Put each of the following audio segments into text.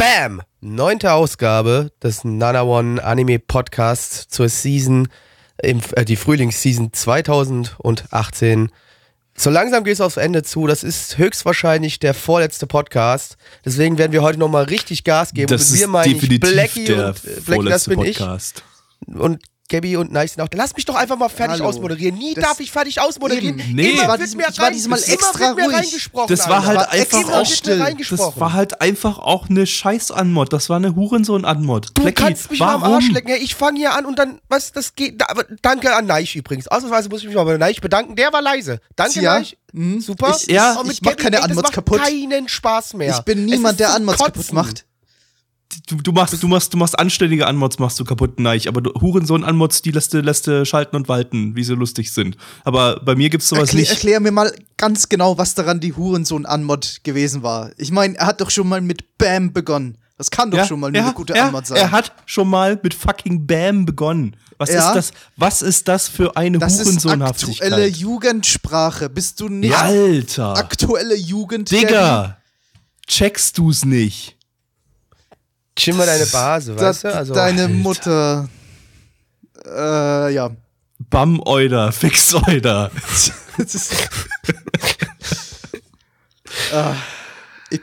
Bam! Neunte Ausgabe des Nana One Anime Podcasts zur Season, im, äh, die Frühlingsseason 2018. So langsam geht es aufs Ende zu. Das ist höchstwahrscheinlich der vorletzte Podcast. Deswegen werden wir heute nochmal richtig Gas geben. Das und wir ist meine ich definitiv Blackie der und äh, Blackie, das bin Podcast. ich. Und Gabby und Nice sind auch da. Lass mich doch einfach mal fertig Hallo. ausmoderieren. Nie Das- darf ich fertig ausmoderieren. Eben. Nee. Immer war wird mir ich war diesmal extra ruhig. reingesprochen, Das war halt war einfach auch still. Das war halt einfach auch eine Scheiß-Anmod. Das war eine Hurensohn-Anmod. Du Blackie, kannst mich mal am warum? Arsch lecken. Ich fange hier an und dann, was, das geht. Aber danke an Neich übrigens. Ausnahmsweise muss ich mich mal bei Neich bedanken. Der war leise. Danke, Ja. Neich. Mhm. Super. Ich- Ja, ich mach Gabby, keine Anmods kaputt. keinen Spaß mehr. Ich bin niemand, der Anmods kaputt macht. Du, du, machst, du, machst, du machst anständige Anmods, machst du kaputt, nein. Aber du, Hurensohn-Anmods, die lässt du, lässt du schalten und walten, wie sie lustig sind. Aber bei mir gibt's sowas Erklär, nicht. erklär mir mal ganz genau, was daran die Hurensohn-Anmod gewesen war. Ich meine, er hat doch schon mal mit Bam begonnen. Das kann doch schon mal nur er, eine gute er, Anmod sein. er hat schon mal mit fucking Bam begonnen. Was Ja. ist das? Was ist das für eine das ist Hurensohnhaftigkeit? aktuelle Jugendsprache. Bist du nicht Alter. aktuelle Jugend? Digga. Checkst du's nicht? Mal deine Base, weißt du? Also, deine Mutter. Äh, ja. Bam euder, fix euder. Das ist- Ah,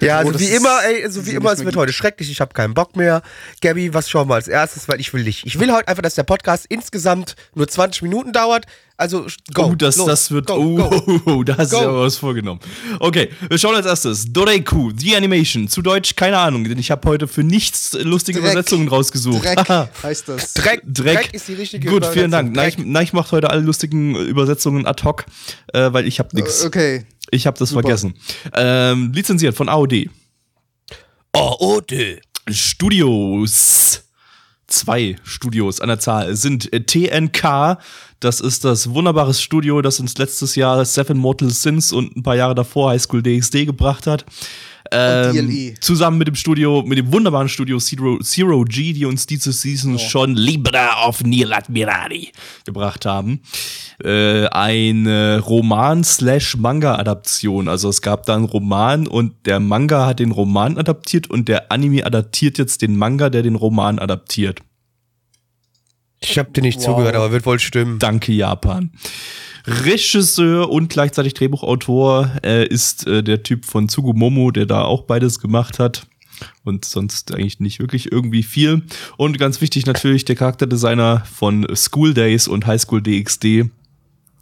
ja, froh, also wie immer, ey, also wie immer, es wird heute schrecklich. Ich habe keinen Bock mehr. Gabby, was schauen wir als erstes? Weil ich will dich. Ich will heute einfach, dass der Podcast insgesamt nur 20 Minuten dauert. Also, go. oh, das, los, das wird. Go, oh, go. da hast du aber was vorgenommen. Okay, wir schauen als erstes. Doreiku, The Animation. Zu Deutsch, keine Ahnung, denn ich habe heute für nichts lustige Dreck. Übersetzungen rausgesucht. Dreck Haha. heißt das. Dreck, Dreck. Dreck ist die richtige Gut, vielen Dank. Übersetzung. Neich, Neich macht heute alle lustigen Übersetzungen ad hoc, äh, weil ich habe nichts. Okay. Ich habe das vergessen. Ähm, lizenziert von AOD. Dö. Studios. Zwei Studios an der Zahl sind äh, TNK. Das ist das wunderbare Studio, das uns letztes Jahr Seven Mortal Sins und ein paar Jahre davor High School DxD gebracht hat. Ähm, DLE. zusammen mit dem Studio, mit dem wunderbaren Studio Zero, Zero G, die uns diese Season schon Libra of Neil Admirari gebracht haben. Äh, eine Roman-Slash-Manga-Adaption. Also es gab da einen Roman und der Manga hat den Roman adaptiert und der Anime adaptiert jetzt den Manga, der den Roman adaptiert. Ich habe dir nicht Wow. zugehört, aber wird wohl stimmen. Danke, Japan. Regisseur und gleichzeitig Drehbuchautor äh, ist äh, der Typ von Tsugumomo, der da auch beides gemacht hat. Und sonst eigentlich nicht wirklich irgendwie viel. Und ganz wichtig natürlich der Charakterdesigner von School Days und High School DxD.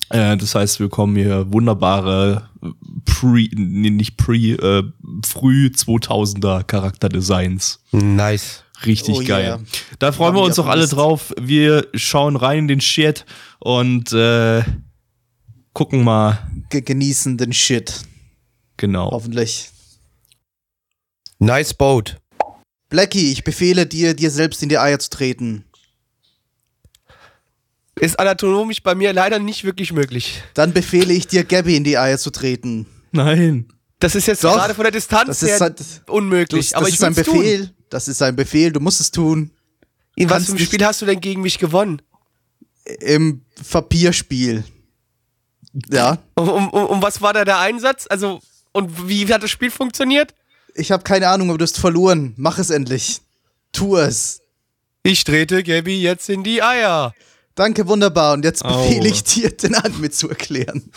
Äh, das heißt, wir bekommen hier wunderbare äh, Pre, nee, nicht Pre, äh, früh 2000er Charakterdesigns. Nice. Richtig Oh geil. yeah. Da freuen wir wir uns doch alle drauf. Wir schauen rein in den Shit und äh, gucken mal. Ge genießen den Shit. Genau. Hoffentlich. Nice Boat. Blackie, ich befehle dir, dir selbst in die Eier zu treten. Ist anatomisch bei mir leider nicht wirklich möglich. Dann befehle ich dir, Gabby in die Eier zu treten. Nein. Das ist jetzt Doch. gerade von der Distanz Das her halt, unmöglich. das aber ich ist ein Befehl. Das ist ein Befehl. Du musst es tun. Tun. In was für einem Spiel hast du denn gegen mich gewonnen? Im Papierspiel. Ja. Um, um, um, was war da der Einsatz? Also, und wie hat das Spiel funktioniert? Ich habe keine Ahnung, aber du hast verloren. Mach es endlich. Tu es. Ich trete Gabby jetzt in die Eier. Danke, wunderbar. Und jetzt befehle ich dir, den Anime zu erklären.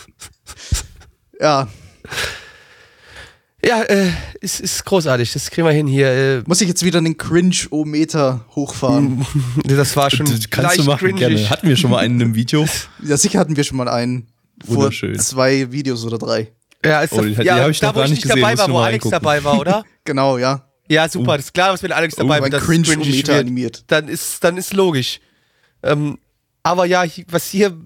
ja. Ja, äh, ist, ist großartig. Das kriegen wir hin hier. Äh, Muss ich jetzt wieder den Cringe-O-Meter hochfahren? das war schon Das kannst du machen, gerne. Hatten wir schon mal einen im Video. ja, sicher hatten wir schon mal einen. Vor zwei Videos oder drei. Ja, ist Oh, die- ja hab ich da wo ich nicht nicht gesehen, dabei war, wo Alex reingucken. dabei war, oder? Genau, ja. Ja, super. Das ist klar, dass wenn Alex Oh, dabei ein war, Cringe-O-Meter cringig wird. animiert. Dann ist, dann ist logisch. Ähm, aber ja, was hier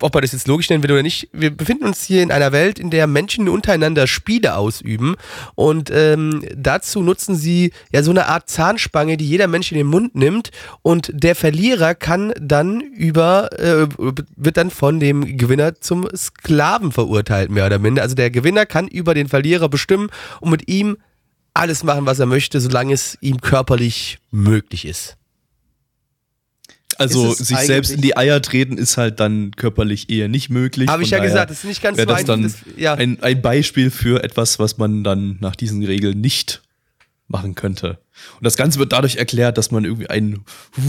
ob man das jetzt logisch nennen will oder nicht, wir befinden uns hier in einer Welt, in der Menschen untereinander Spiele ausüben und ähm, dazu nutzen sie ja so eine Art Zahnspange, die jeder Mensch in den Mund nimmt und der Verlierer kann dann über, äh, wird dann von dem Gewinner zum Sklaven verurteilt, mehr oder minder. Also der Gewinner kann über den Verlierer bestimmen und mit ihm alles machen, was er möchte, solange es ihm körperlich möglich ist. Also sich selbst in die Eier treten ist halt dann körperlich eher nicht möglich. Habe ich ja gesagt, das ist nicht ganz so das dann einfach, das- ja. ein, ein Beispiel für etwas, was man dann nach diesen Regeln nicht machen könnte. Und das Ganze wird dadurch erklärt, dass man irgendwie ein,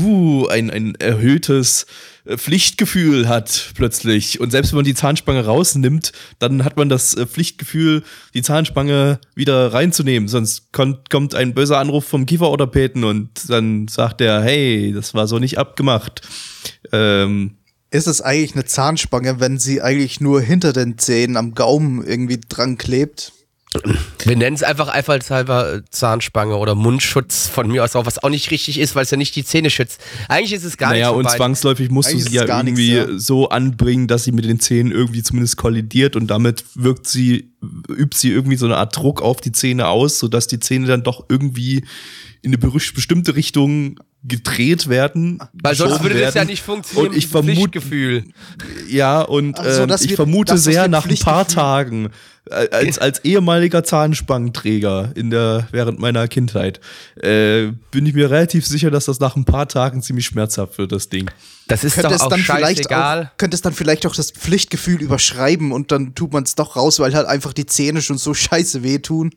uh, ein, ein erhöhtes äh, Pflichtgefühl hat plötzlich. Und selbst wenn man die Zahnspange rausnimmt, dann hat man das äh, Pflichtgefühl, die Zahnspange wieder reinzunehmen. Sonst kommt, kommt ein böser Anruf vom Kieferorthopäden und dann sagt er, hey, das war so nicht abgemacht. Ähm, Ist es eigentlich eine Zahnspange, wenn sie eigentlich nur hinter den Zähnen am Gaumen irgendwie dran klebt? Wir nennen es einfach einfallshalber äh, Zahnspange oder Mundschutz von mir aus auch, was auch nicht richtig ist, weil es ja nicht die Zähne schützt. Eigentlich ist es gar naja, nicht und vorbei. zwangsläufig musst Eigentlich du sie ja gar nichts, irgendwie ja. so anbringen, dass sie mit den Zähnen irgendwie zumindest kollidiert und damit wirkt sie, übt sie irgendwie so eine Art Druck auf die Zähne aus, sodass die Zähne dann doch irgendwie in eine bestimmte Richtung gedreht werden. Weil sonst würde das ja werden. nicht funktionieren. Und ich vermute, Pflichtgefühl. ja, und Also, ähm, dass ich wir- vermute sehr nach ein paar Tagen, äh, als, als ehemaliger Zahnspangenträger in der, während meiner Kindheit, äh, bin ich mir relativ sicher, dass das nach ein paar Tagen ziemlich schmerzhaft wird, das Ding. Das ist Könnte doch es auch dann vielleicht auch, könnte es dann vielleicht auch das Pflichtgefühl überschreiben und dann tut man es doch raus, weil halt einfach die Zähne schon so scheiße wehtun.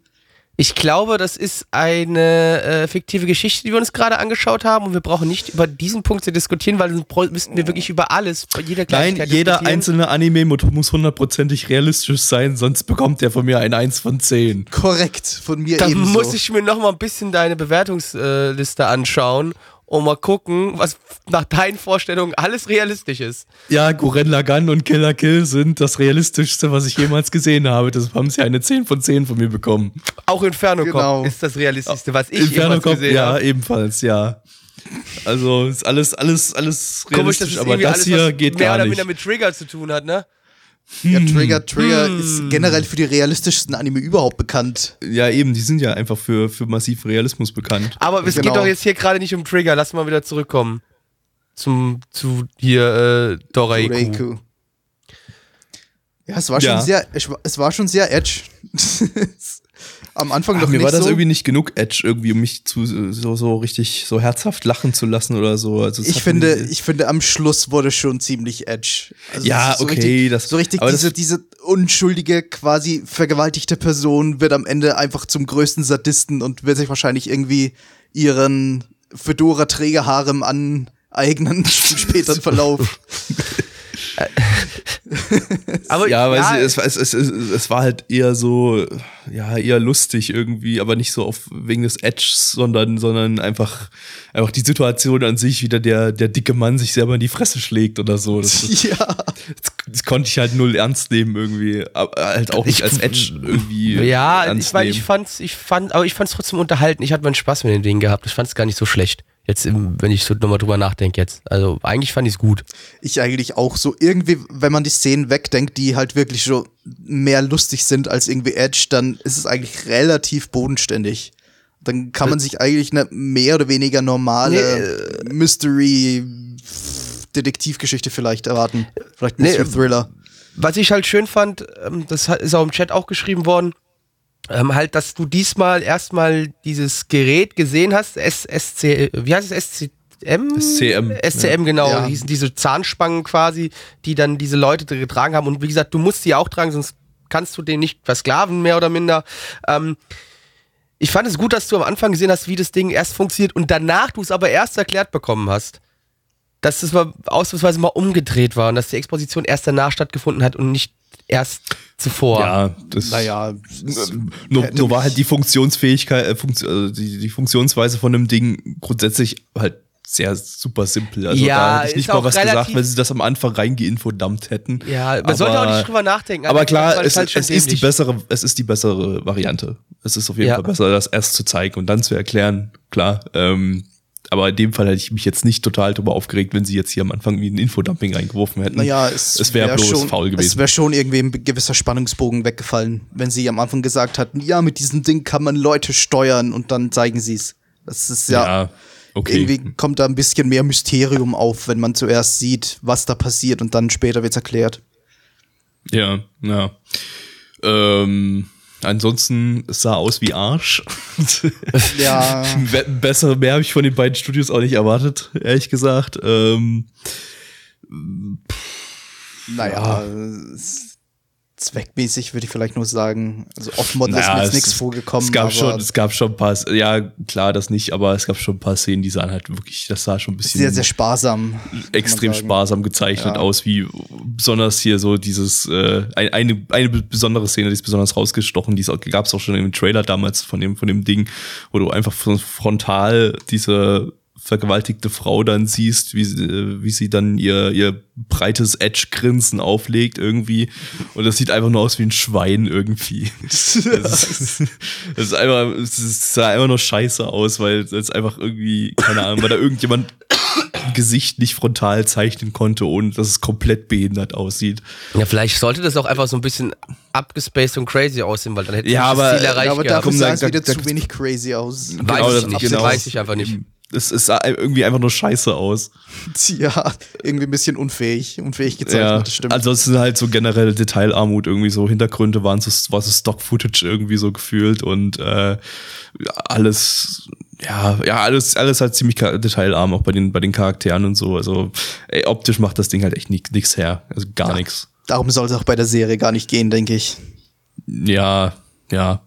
Ich glaube, das ist eine äh, fiktive Geschichte, die wir uns gerade angeschaut haben und wir brauchen nicht über diesen Punkt zu diskutieren, weil dann müssten wir wirklich über alles, bei jeder Nein, Kleinigkeit jeder diskutieren. einzelne Anime mu- muss hundertprozentig realistisch sein, sonst bekommt der von mir ein 1 von 10. Korrekt, von mir Dann ebenso. muss ich mir noch mal ein bisschen deine Bewertungsliste anschauen und mal gucken, was nach deinen Vorstellungen alles realistisch ist. Ja, Gurren Lagann und Killer Kill sind das realistischste, was ich jemals gesehen habe. Das haben sie eine 10 von 10 von mir bekommen. Auch Inferno Genau. Cop ist das realistischste, was ich Inferno jemals Cop, gesehen ja, habe. ebenfalls, ja. Also ist alles, alles, alles Komisch, dass realistisch, es aber irgendwie das alles, hier was geht mehr gar oder nicht. minder mit Trigger zu tun hat, ne? Ja, Trigger, Trigger ist generell für die realistischsten Anime überhaupt bekannt. Ja, eben, die sind ja einfach für, für massiven Realismus bekannt. Aber es Genau. geht doch jetzt hier gerade nicht um Trigger. Lass mal wieder zurückkommen. Zum, zu hier, äh, Doraiku. Reiku. Ja, es war Ja. schon sehr, es war- es war schon sehr edge. Am Anfang Ach, doch mir nicht war das so. irgendwie nicht genug Edge, irgendwie, um mich zu, so, so richtig so herzhaft lachen zu lassen oder so. Also, ich finde, ich finde, am Schluss wurde schon ziemlich edge. Also Ja, so okay, Richtig, das- so richtig diese, das- diese unschuldige, quasi vergewaltigte Person wird am Ende einfach zum größten Sadisten und wird sich wahrscheinlich irgendwie ihren Fedora-Trägerharem aneignen im späteren Verlauf. Aber ja, weil ja, es, es, es, es, es war halt eher so, ja, eher lustig irgendwie, aber nicht so auf wegen des Edges, sondern, sondern einfach, einfach die Situation an sich, wie der, der dicke Mann sich selber in die Fresse schlägt oder so. Das, das, ja. das konnte ich halt null ernst nehmen irgendwie, aber halt auch nicht Ich- als Edge irgendwie. ja, ernst ich meine, ich fand's, ich fand, aber ich fand's trotzdem unterhalten. Ich hatte meinen Spaß mit den Dingen gehabt. Ich fand's gar nicht so schlecht. Jetzt, wenn ich so nochmal drüber nachdenke jetzt. Also, eigentlich fand ich's gut. Ich eigentlich auch so irgendwie, wenn man die Szenen wegdenkt, die halt wirklich so mehr lustig sind als irgendwie Edge, dann ist es eigentlich relativ bodenständig. Dann kann man sich eigentlich eine mehr oder weniger normale Mystery-Detektivgeschichte vielleicht erwarten. Vielleicht ein Nee, Mystery Thriller. Was ich halt schön fand, ähm, das ist auch im Chat auch geschrieben worden, ähm, halt, dass du diesmal erstmal dieses Gerät gesehen hast, SSC, wie heißt es, SCM? SCM, SCM, genau, Ja. hießen diese Zahnspangen quasi, die dann diese Leute getragen haben. Und wie gesagt, du musst sie auch tragen, sonst kannst du den nicht versklaven, mehr oder minder. Ähm, ich fand es gut, dass du am Anfang gesehen hast, wie das Ding erst funktioniert und danach du es aber erst erklärt bekommen hast. Dass es mal ausnahmsweise mal umgedreht war und dass die Exposition erst danach stattgefunden hat und nicht erst zuvor. Ja, das. Naja, Nur, hätte nur war halt die Funktionsfähigkeit, äh, Funktio also die, die Funktionsweise von dem Ding grundsätzlich halt sehr super simpel. Also Ja, da hätte ich nicht mal was gesagt, wenn sie das am Anfang reingeinfodumpt hätten. Ja, man Aber- sollte auch nicht drüber nachdenken. Aber einfach, klar, weil es, halt es ist die bessere, es ist die bessere Variante. Es ist auf jeden Ja. Fall besser, das erst zu zeigen und dann zu erklären, klar. Ähm, aber in dem Fall hätte ich mich jetzt nicht total darüber aufgeregt, wenn sie jetzt hier am Anfang wie ein Infodumping reingeworfen hätten. Naja, es, es wäre wär bloß schon, faul Es gewesen. wäre schon irgendwie ein gewisser Spannungsbogen weggefallen, wenn sie am Anfang gesagt hatten, ja, mit diesem Ding kann man Leute steuern und dann zeigen sie es. Das ist ja, okay. irgendwie kommt da ein bisschen mehr Mysterium auf, wenn man zuerst sieht, was da passiert und dann später wird's erklärt. Ja, ja. Ähm, ansonsten es sah aus wie Arsch. Ja. Be- Besser, mehr habe ich von den beiden Studios auch nicht erwartet, ehrlich gesagt. Ähm, Naja, es- zweckmäßig würde ich vielleicht nur sagen, also Off-Mod ist naja, mir jetzt nichts vorgekommen. Es gab schon, es gab schon ein paar, ja klar, das nicht, aber es gab schon ein paar Szenen, die sahen halt wirklich, das sah schon ein bisschen sehr, sehr sparsam. extrem sparsam gezeichnet Ja. aus, wie besonders hier so dieses, äh, ein- eine, eine besondere Szene, die ist besonders rausgestochen, die gab es auch schon im Trailer damals von dem, von dem Ding, wo du einfach frontal diese vergewaltigte Frau dann siehst, wie, sie- äh, wie sie dann ihr, ihr breites Edge-Grinsen auflegt irgendwie. Und das sieht einfach nur aus wie ein Schwein irgendwie. Das ist, das ist einfach, es sah einfach nur scheiße aus, weil es einfach irgendwie, keine Ahnung, weil da irgendjemand Gesicht nicht frontal zeichnen konnte, ohne dass es komplett behindert aussieht. Ja, vielleicht sollte das auch einfach so ein bisschen abgespaced und crazy aussehen, weil dann hätte Ja, ich aber- das Ziel erreicht Ja, aber dafür sah da- es wieder da- zu wenig crazy aus. Weiß Genau, ich das- nicht, genau. weiß ich einfach nicht. Es, es sah irgendwie einfach nur scheiße aus. Ja, irgendwie ein bisschen unfähig, unfähig gezeichnet, Ja, das stimmt. also es ist halt so generelle Detailarmut irgendwie so Hintergründe waren so war so Stock-Footage irgendwie so gefühlt und äh, alles ja ja alles alles halt ziemlich detailarm auch bei den bei den Charakteren und so also ey, optisch macht das Ding halt echt nichts her also gar Ja. nichts Darum soll es auch bei der Serie gar nicht gehen, denke ich. ja ja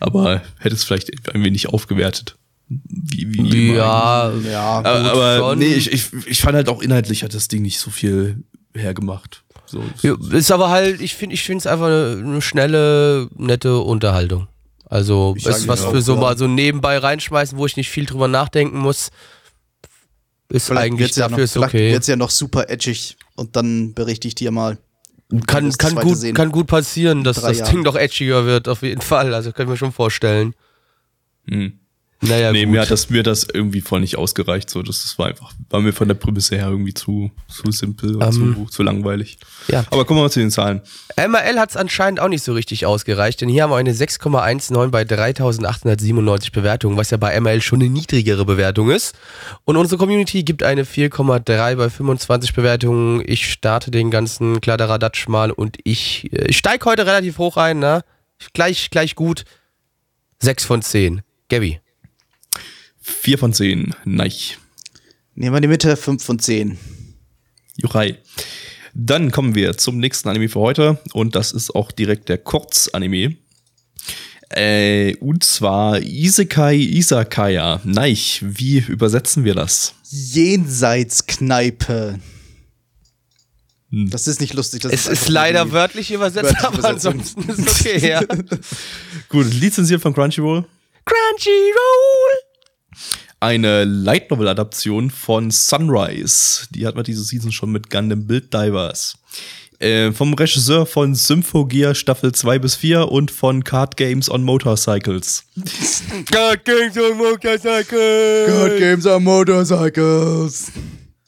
aber hätte es vielleicht ein wenig aufgewertet wie, wie immer eigentlich. Ja, Ja, gut, aber, aber schon. nee ich, ich ich fand halt auch inhaltlich hat das Ding nicht so viel hergemacht so Ja, ist aber halt, ich finde ich finde es einfach eine, eine schnelle, nette Unterhaltung. Also Ich ist was auch, für so ja. mal so nebenbei reinschmeißen, wo ich nicht viel drüber nachdenken muss. Ist eigentlich wird's ja dafür noch, ist vielleicht okay. wird's ja noch super edgig und dann berichte ich dir mal. Kann, kann, gut, sehen. kann gut passieren, dass Drei das Jahren. Ding doch edgiger wird, auf jeden Fall. Also können wir schon vorstellen. hm. Naja, nee, gut. mir hat das mir hat das irgendwie voll nicht ausgereicht. So, das, das war einfach, war mir von der Prämisse her irgendwie zu, zu simpel und Ähm, zu, zu langweilig. ja. Aber kommen wir mal zu den Zahlen. MRL hat es anscheinend auch nicht so richtig ausgereicht, denn hier haben wir eine 6,19 bei 3897 Bewertungen, was ja bei MRL schon eine niedrigere Bewertung ist. Und unsere Community gibt eine 4,3 bei 25 Bewertungen. Ich starte den ganzen Kladderadatsch mal und ich, äh, ich steige heute relativ hoch ein, ne? Gleich, gleich gut. 6 von 10. Gabby. Vier von zehn. Nein. Nehmen wir die Mitte, 5 von 10. Juchai. Dann kommen wir zum nächsten Anime für heute und das ist auch direkt der Kurzanime. Äh, und zwar Isekai Isakaya. Nein, wie übersetzen wir das? Jenseitskneipe. Hm. Das ist nicht lustig. Das Es einfach ist leider wörtlich übersetzt, wörtliche aber Übersetzung. ansonsten ist okay, ja. Gut, lizenziert von Crunchyroll. Crunchyroll! Eine Light Novel Adaption von Sunrise. Die hat man diese Season schon mit Gundam Build Divers. Äh, vom Regisseur von Symphogear Staffel 2 bis 4 und von Card Games on Motorcycles. God Games on Motorcycle! God Games are Motorcycles.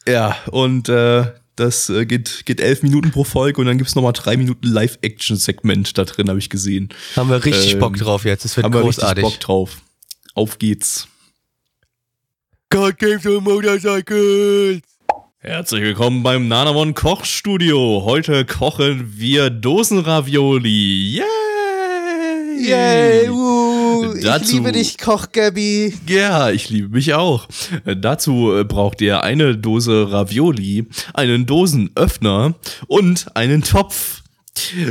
Ja, und äh, das äh, geht, geht elf Minuten pro Folge und dann gibt's noch mal drei Minuten Live-Action-Segment da drin, habe ich gesehen. Haben wir richtig Ähm, Bock drauf jetzt. Das wird Haben wir großartig. richtig Bock drauf. Auf geht's. God Games on Motorcycles! Herzlich willkommen beim Nanamon Kochstudio. Heute kochen wir Dosenravioli. Yay! Yay, uh, ich Dazu- liebe dich, Koch Gabby. Ja, ich liebe mich auch. Dazu äh, braucht ihr eine Dose Ravioli, einen Dosenöffner und einen Topf.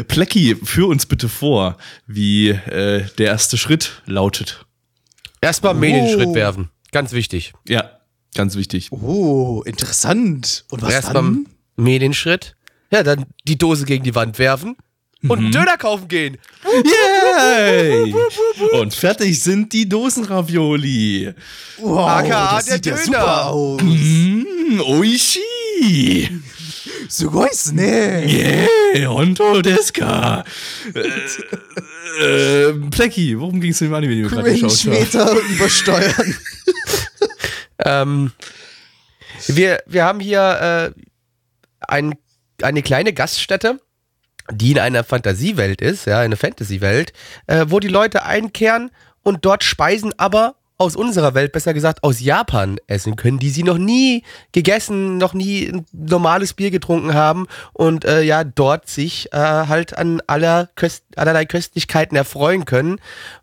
Plecki, führ uns bitte vor, wie äh, der erste Schritt lautet. Erstmal Mehl in den Oh. Schritt werfen. Ganz wichtig. Ja, ganz wichtig. Oh, interessant. Und was Erstmal dann? Mehl in den Schritt. Ja, dann die Dose gegen die Wand werfen und einen Döner kaufen gehen. Yay! Und fertig sind die Dosenravioli. Wow, AKA das der sieht ja Döner. super aus. Mm, oishi! Sugoi ne. Yeah, Honto Deska. äh, äh, Plecki, worum ging es in dem Anime, den wir gerade geschaut haben? Übersteuern. Ähm, wir, wir haben hier äh, ein, eine kleine Gaststätte, die in einer Fantasiewelt ist, ja, eine Fantasy-Welt, äh, wo die Leute einkehren und dort Speisen aber aus unserer Welt, besser gesagt aus Japan essen können, die sie noch nie gegessen, noch nie ein normales Bier getrunken haben und äh, ja, dort sich äh, halt an aller Köst allerlei Köstlichkeiten erfreuen können.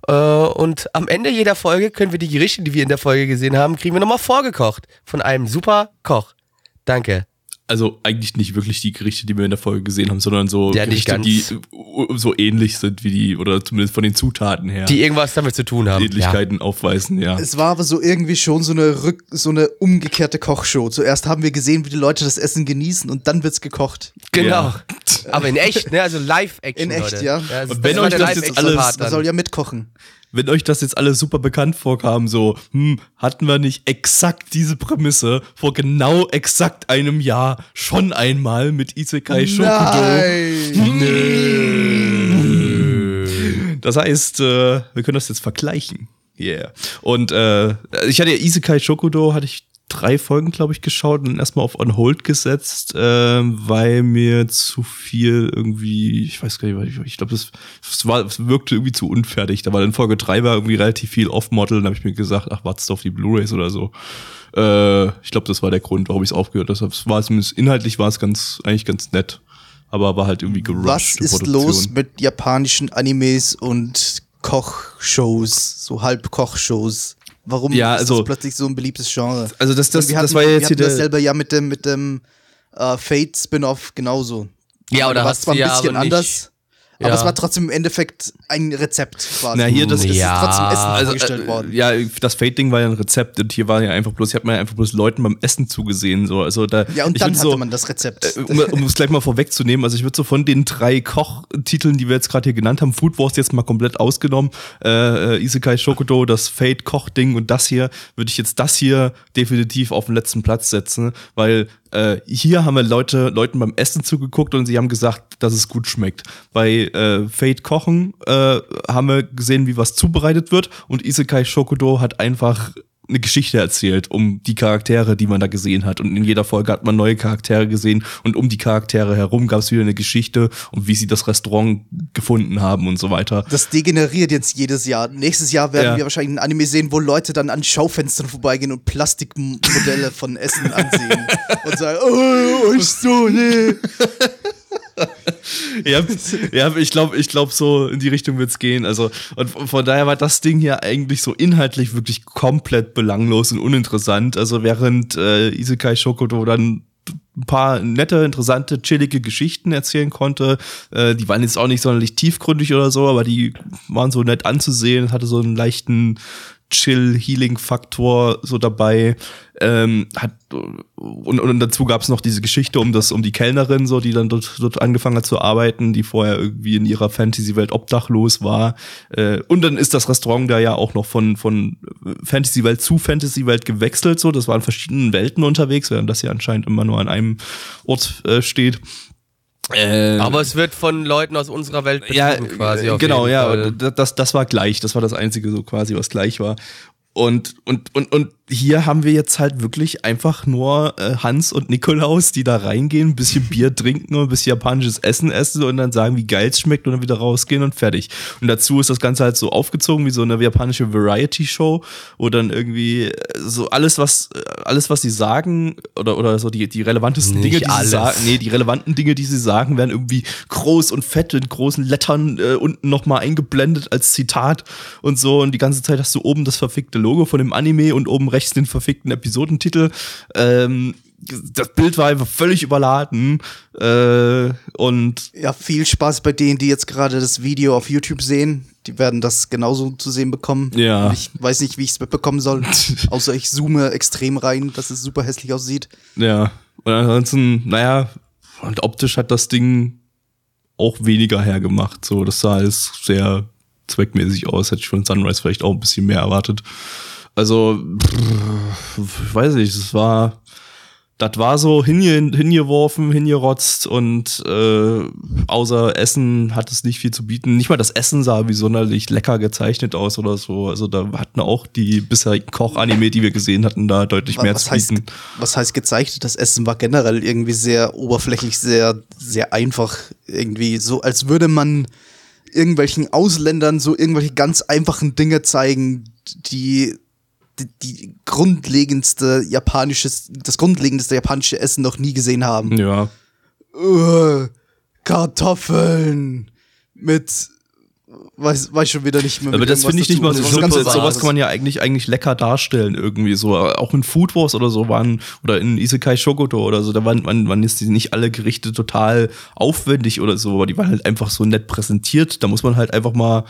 Äh, und am Ende jeder Folge können wir die Gerichte, die wir in der Folge gesehen haben, kriegen wir nochmal vorgekocht von einem super Koch. Danke also eigentlich nicht wirklich die Gerichte, die wir in der Folge gesehen haben, sondern so Ja, Gerichte, die so ähnlich sind wie die, oder zumindest von den Zutaten her, Die irgendwas damit zu tun haben. Ja. Ähnlichkeiten aufweisen, ja. Es war aber so irgendwie schon so eine Rück so eine umgekehrte Kochshow. Zuerst haben wir gesehen, wie die Leute das Essen genießen und dann wird's gekocht. Genau. Ja. Aber in echt, ne? Also Live-Action. In echt, Leute. ja. das- Und wenn euch der das jetzt alles- dann. Man soll ja mitkochen. Wenn euch das jetzt alles super bekannt vorkam, so, hm, hatten wir nicht exakt diese Prämisse vor genau exakt einem Jahr schon einmal mit Isekai Shokudo? Das heißt, äh, wir können das jetzt vergleichen. Yeah. Und äh, ich hatte ja Isekai Shokudo, hatte ich drei Folgen, glaube ich, geschaut und erstmal auf On Hold gesetzt, äh, weil mir zu viel irgendwie, ich weiß gar nicht, ich, glaube, war, es wirkte irgendwie zu unfertig. Da war in Folge drei war irgendwie relativ viel Off-Model und habe ich mir gesagt, ach, wartest auf die Blu-Rays oder so. Äh, ich glaube, das war der Grund, warum ich es aufgehört habe. Es war zumindest inhaltlich war es ganz, eigentlich ganz nett. Aber war halt irgendwie gerusht. Was ist Produktion. los mit japanischen Animes und Kochshows, so Halbkochshows? Warum Ja, ist also- das plötzlich so ein beliebtes Genre? Also das, das, wir das hatten, war ja wir jetzt hier hatten das der, selber ja mit dem mit dem äh, Fate Spin-off genauso. Ja, oder war hast zwar ein ja bisschen aber nicht- aber Ja. es war trotzdem im Endeffekt ein Rezept quasi. Na, hier, das- es Ja. ist trotzdem Essen also, vorgestellt äh, worden. Ja, das Fate-Ding war ja ein Rezept und hier war ja einfach bloß, ich habe mir einfach bloß Leuten beim Essen zugesehen. So. Also da, Ja, und ich dann hatte so, man das Rezept. äh, um, um es gleich mal vorwegzunehmen, also ich würde so von den drei Kochtiteln, die wir jetzt gerade hier genannt haben, Food Wars jetzt mal komplett ausgenommen, äh, äh, Isekai Shokudo, das Fate Kochding und das hier, würde ich jetzt das hier definitiv auf den letzten Platz setzen, weil äh, hier haben wir Leute, Leuten beim Essen zugeguckt und sie haben gesagt, dass es gut schmeckt. Bei äh, Fate Kochen äh, haben wir gesehen, wie was zubereitet wird und Isekai Shokudo hat einfach eine Geschichte erzählt um die Charaktere, die man da gesehen hat. Und in jeder Folge hat man neue Charaktere gesehen und um die Charaktere herum gab es wieder eine Geschichte und wie sie das Restaurant gefunden haben und so weiter. Das degeneriert jetzt jedes Jahr. Nächstes Jahr werden Ja. wir wahrscheinlich ein Anime sehen, wo Leute dann an Schaufenstern vorbeigehen und Plastikmodelle von Essen ansehen und sagen, oh, ist so, nee. ja, ja, ich glaube, ich glaube, so in die Richtung wird's gehen. Also, und von daher war das Ding hier eigentlich so inhaltlich wirklich komplett belanglos und uninteressant. Also, während äh, Isekai Shokodo dann ein paar nette, interessante, chillige Geschichten erzählen konnte. Äh, die waren jetzt auch nicht sonderlich tiefgründig oder so, aber die waren so nett anzusehen, hatte so einen leichten Chill-Healing-Faktor so dabei. Ähm, hat, und, und dazu gab es noch diese Geschichte um das, um die Kellnerin, so, die dann dort, dort angefangen hat zu arbeiten, die vorher irgendwie in ihrer Fantasy-Welt obdachlos war. Äh, und dann ist das Restaurant da ja auch noch von, von Fantasy-Welt zu Fantasy-Welt gewechselt, so. Das war in verschiedenen Welten unterwegs, während das ja anscheinend immer nur an einem Ort äh, steht. Äh, Aber es wird von Leuten aus unserer Welt betrieben quasi. äh, genau, ja. Fall. und Das, das war gleich. Das war das Einzige, so quasi, was gleich war. Und, und, und, und hier haben wir jetzt halt wirklich einfach nur äh, Hans und Nikolaus, die da reingehen, ein bisschen Bier trinken und ein bisschen japanisches Essen essen und dann sagen, wie geil es schmeckt und dann wieder rausgehen und fertig. Und dazu ist das Ganze halt so aufgezogen wie so eine japanische Variety-Show, wo dann irgendwie äh, so alles, was, äh, alles, was sie sagen oder, oder so die, die relevantesten Nicht Dinge, die alles. sie sagen, nee, die relevanten Dinge, die sie sagen, werden irgendwie groß und fett in großen Lettern äh, unten nochmal eingeblendet als Zitat und so. Und die ganze Zeit hast du oben das verfickte Logo von dem Anime und oben rechts den verfickten Episodentitel. Ähm, das Bild war einfach völlig überladen. Äh, und Ja, viel Spaß bei denen, die jetzt gerade das Video auf YouTube sehen. Die werden das genauso zu sehen bekommen. Ja. Und Ich weiß nicht, wie ich es mitbekommen soll. Außer ich zoome extrem rein, dass es super hässlich aussieht. ja, und ansonsten, naja, und optisch hat das Ding auch weniger hergemacht. So, das sah alles sehr zweckmäßig aus. Hätte ich von Sunrise vielleicht auch ein bisschen mehr erwartet. Also, pff, ich weiß nicht, es war das war so hinge hingeworfen, hingerotzt und äh, außer Essen hat es nicht viel zu bieten. Nicht mal das Essen sah wie sonderlich lecker gezeichnet aus oder so. Also da hatten auch die bisherigen Koch-Anime, die wir gesehen hatten, da deutlich mehr was zu heißt, bieten. was heißt gezeichnet? Das Essen war generell irgendwie sehr oberflächlich, sehr, sehr einfach. Irgendwie so, als würde man irgendwelchen Ausländern so irgendwelche ganz einfachen Dinge zeigen, die die, die grundlegendste japanisches, das grundlegendste japanische Essen noch nie gesehen haben. Ja. Uh, Kartoffeln mit weiß, weiß schon wieder nicht mehr. Aber das finde ich nicht mal so super. Ganze Sowas kann man ja eigentlich, eigentlich lecker darstellen irgendwie so. Auch in Food Wars oder so waren, oder in Isekai Shogoto oder so, da waren, waren, waren jetzt nicht alle Gerichte total aufwendig oder so, aber die waren halt einfach so nett präsentiert. Da muss man halt einfach mal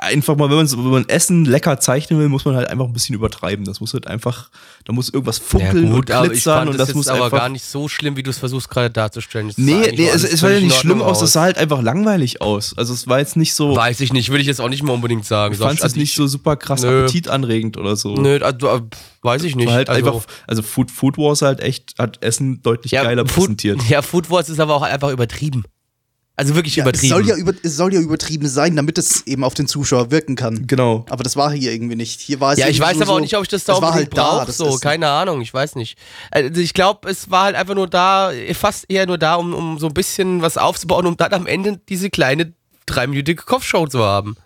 einfach mal, wenn man, wenn man Essen lecker zeichnen will, muss man halt einfach ein bisschen übertreiben. Das muss halt einfach, da muss irgendwas funkeln und aber ich glitzern und das das muss jetzt aber gar nicht so schlimm, wie du es versuchst gerade darzustellen. Sah Nee, nee, es, alles es sah ja nicht schlimm aus, es sah halt einfach langweilig aus. Also es war jetzt nicht so, Weiß ich nicht, will ich jetzt auch nicht mehr unbedingt sagen. ich fand es Also nicht ich- so super krass Nö. appetitanregend oder so. Nö, also, äh, weiß ich nicht. War halt also, einfach, also Food, Food Wars halt echt, hat Essen deutlich geiler Food, präsentiert. Ja, Food Wars ist aber auch einfach übertrieben. Also wirklich Ja, es, übertrieben. soll ja über, es soll ja übertrieben sein, damit es eben auf den Zuschauer wirken kann. Genau. Aber das war hier irgendwie nicht. Hier war es ja, ich weiß so- aber auch nicht, ob ich das da unbedingt halt da, brauche. So, keine Ahnung, ich weiß nicht. Also ich glaube, es war halt einfach nur da, fast eher nur da, um, um so ein bisschen was aufzubauen, um dann am Ende diese kleine dreiminütige Kopfshow zu haben.